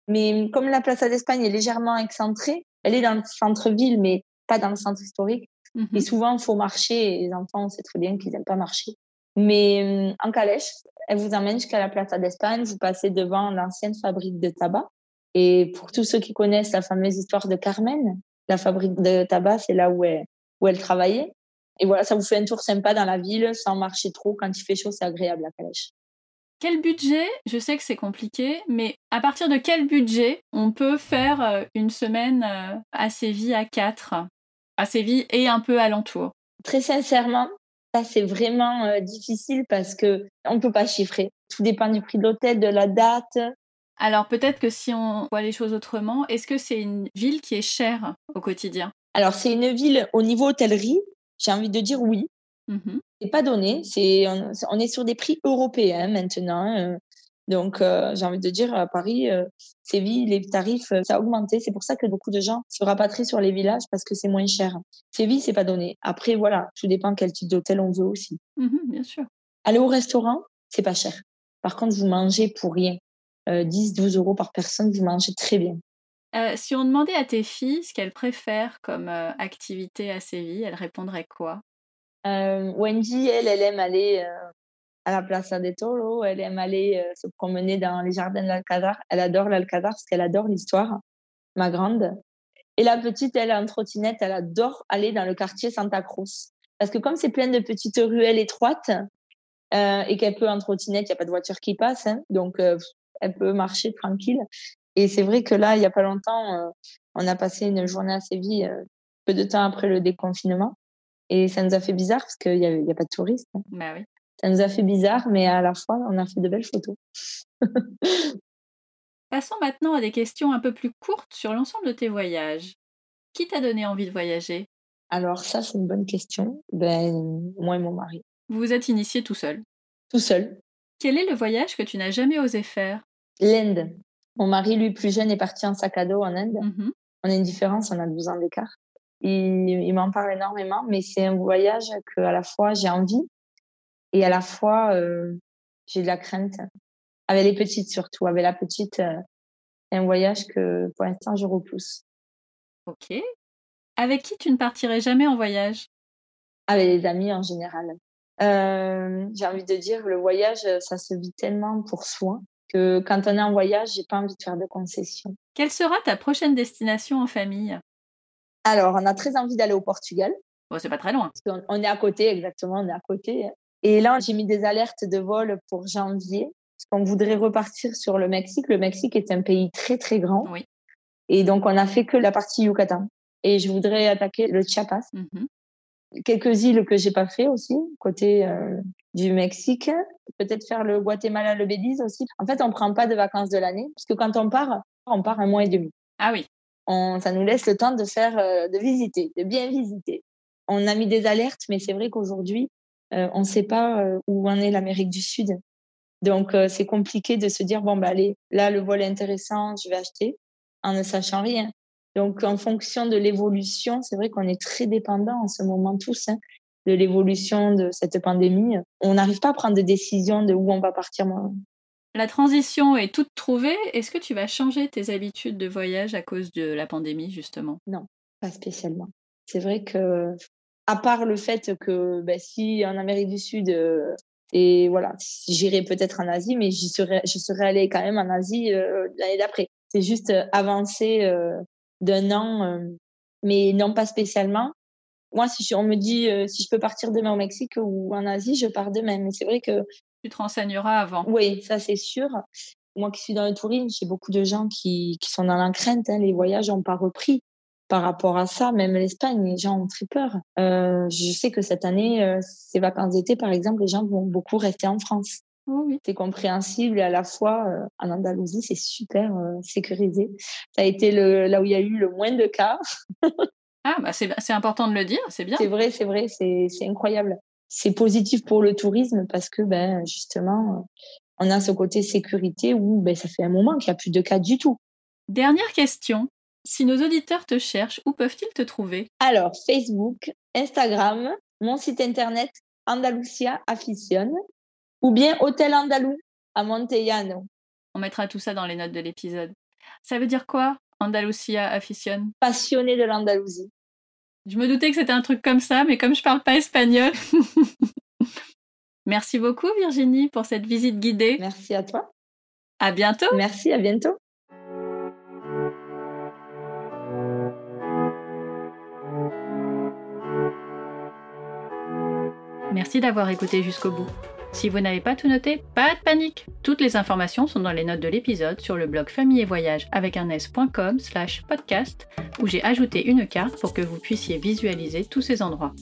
Mais comme la Plaza d'Espagne est légèrement excentrée, elle est dans le centre-ville, mais pas dans le centre historique. Et mhm. souvent, il faut marcher. Et les enfants, on sait très bien qu'ils n'aiment pas marcher. Mais euh, en calèche, elle vous emmène jusqu'à la Plaza d'Espagne. Vous passez devant l'ancienne fabrique de tabac. Et pour tous ceux qui connaissent la fameuse histoire de Carmen, la fabrique de tabac, c'est là où elle, où elle travaillait. Et voilà, ça vous fait un tour sympa dans la ville sans marcher trop. Quand il fait chaud, c'est agréable la calèche. Quel budget Je sais que c'est compliqué, mais à partir de quel budget on peut faire euh, une semaine euh, à Séville à 4 À Séville et un peu alentour Très sincèrement, ça c'est vraiment euh, difficile parce que on peut pas chiffrer. Tout dépend du prix de l'hôtel, de la date. Alors peut-être que si on voit les choses autrement, est-ce que c'est une ville qui est chère au quotidien? Alors c'est une ville au niveau hôtellerie, j'ai envie de dire oui. Mmh c'est pas donné. C'est on, est sur des prix européens maintenant. Euh. donc euh, j'ai envie de dire à Paris, euh, Séville, les tarifs ça a augmenté. C'est pour ça que beaucoup de gens se rapatrient sur les villages parce que c'est moins cher. Séville c'est pas donné. Après voilà, tout dépend quel type d'hôtel on veut aussi. Mmh bien sûr. Aller au restaurant c'est pas cher. Par contre vous mangez pour rien. 10, 12 euros par personne, vous mangez très bien. Si on demandait à tes filles ce qu'elles préfèrent comme activité à Séville, elles répondraient quoi? Euh, Wendy, elle, elle aime aller euh, à la Plaza de Toro, elle aime aller euh, se promener dans les jardins de l'Alcazar. Elle adore l'Alcazar parce qu'elle adore l'histoire, ma grande. Et la petite, elle, en trottinette, elle adore aller dans le quartier Santa Cruz. Parce que comme c'est plein de petites ruelles étroites euh, et qu'elle peut en trottinette, il n'y a pas de voiture qui passe, hein, donc euh, elle peut marcher tranquille. Et c'est vrai que là, il n'y a pas longtemps, on a passé une journée à Séville, peu de temps après le déconfinement. Et ça nous a fait bizarre parce qu'il n'y a, y a, pas de touristes. Hein. Bah oui. Ça nous a fait bizarre, mais à la fois, on a fait de belles photos. Passons maintenant à des questions un peu plus courtes sur l'ensemble de tes voyages. Qui t'a donné envie de voyager? Alors ça, c'est une bonne question. Ben, moi et mon mari. Vous vous êtes initié tout seul Tout seul. Quel est le voyage que tu n'as jamais osé faire? L'Inde. Mon mari, lui, plus jeune, est parti en sac à dos en Inde. Mmh on a une différence, on a 12 ans d'écart. Il, il m'en parle énormément, mais c'est un voyage que à la fois j'ai envie et à la fois euh, j'ai de la crainte. Avec les petites surtout, avec la petite, euh, c'est un voyage que pour l'instant je repousse. Ok. Avec qui tu ne partirais jamais en voyage? Avec les amis en général. Euh, j'ai envie de dire, le voyage, ça se vit tellement pour soi que quand on est en voyage, j'ai pas envie de faire de concessions. Quelle sera ta prochaine destination en famille? Alors, on a très envie d'aller au Portugal. Oh, c'est pas très loin. On, est à côté, exactement, on est à côté. Et là, j'ai mis des alertes de vol pour janvier, parce qu'on voudrait repartir sur le Mexique. Le Mexique est un pays très, très grand. Oui. Et donc, on n'a fait que la partie Yucatan. Et je voudrais attaquer le Chiapas. Mhm. Quelques îles que j'ai pas fait aussi, côté euh, du Mexique. Peut-être faire le Guatemala, le Belize aussi. En fait, on prend pas de vacances de l'année, parce que quand on part, on part un mois et demi. Ah oui ça nous laisse le temps de faire, euh, de visiter, de bien visiter. On a mis des alertes, mais c'est vrai qu'aujourd'hui, on ne sait pas où en est l'Amérique du Sud. Donc, c'est compliqué de se dire, bon, bah, allez, là, le vol est intéressant, je vais acheter, en ne sachant rien. Donc, en fonction de l'évolution, c'est vrai qu'on est très dépendant en ce moment tous hein, de l'évolution de cette pandémie. On n'arrive pas à prendre de décision de où on va partir. La transition est toute trouvée. Est-ce que tu vas changer tes habitudes de voyage à cause de la pandémie, justement? Non, pas spécialement. C'est vrai que, à part le fait que ben, si en Amérique du Sud, euh, et voilà, j'irai peut-être en Asie, mais j'y serais, je serais allée quand même en Asie euh, l'année d'après. C'est juste euh, avancer d'un an, mais non pas spécialement. Moi, si on me dit si je peux partir demain au Mexique ou en Asie, je pars demain. Mais c'est vrai que tu te renseigneras avant. Oui, ça c'est sûr. Moi qui suis dans le tourisme, j'ai beaucoup de gens qui, qui sont dans la crainte. Hein. Les voyages n'ont pas repris par rapport à ça. Même l'Espagne, les gens ont très peur. Euh, je sais que cette année, euh, ces vacances d'été, par exemple, les gens vont beaucoup rester en France. Oui. C'est compréhensible et à la fois euh, en Andalousie, c'est super sécurisé. Ça a été le, là où il y a eu le moins de cas. ah, bah c'est important de le dire, c'est bien. C'est vrai, c'est vrai, c'est incroyable c'est positif pour le tourisme parce que ben justement on a ce côté sécurité où ben, ça fait un moment qu'il n'y a plus de cas du tout. Dernière question. Si nos auditeurs te cherchent, où peuvent-ils te trouver? Alors, Facebook, Instagram, mon site internet Andalusia Afición ou bien Hôtel Andalou à Montellano. On mettra tout ça dans les notes de l'épisode. Ça veut dire quoi, Andalusia Afición Passionné de l'Andalousie. Je me doutais que c'était un truc comme ça, mais comme je parle pas espagnol. Merci beaucoup Virginie pour cette visite guidée. Merci à toi. À bientôt. Merci, à bientôt. Merci d'avoir écouté jusqu'au bout. Si vous n'avez pas tout noté, pas de panique Toutes les informations sont dans les notes de l'épisode sur le blog famille et voyage avec un s.com slash podcast où j'ai ajouté une carte pour que vous puissiez visualiser tous ces endroits.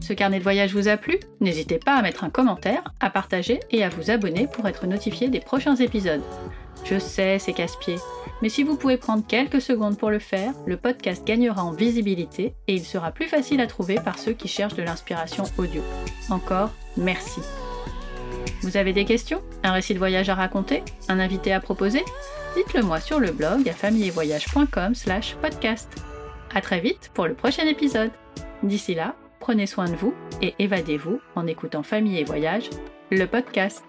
Ce carnet de voyage vous a plu? N'hésitez pas à mettre un commentaire, à partager et à vous abonner pour être notifié des prochains épisodes. Je sais, c'est casse-pied, mais si vous pouvez prendre quelques secondes pour le faire, le podcast gagnera en visibilité et il sera plus facile à trouver par ceux qui cherchent de l'inspiration audio. Encore, merci. Vous avez des questions? Un récit de voyage à raconter? Un invité à proposer? Dites-le moi sur le blog à famillevoyage.com slash podcast. A très vite pour le prochain épisode. D'ici là, prenez soin de vous et évadez-vous en écoutant Famille et Voyage, le podcast.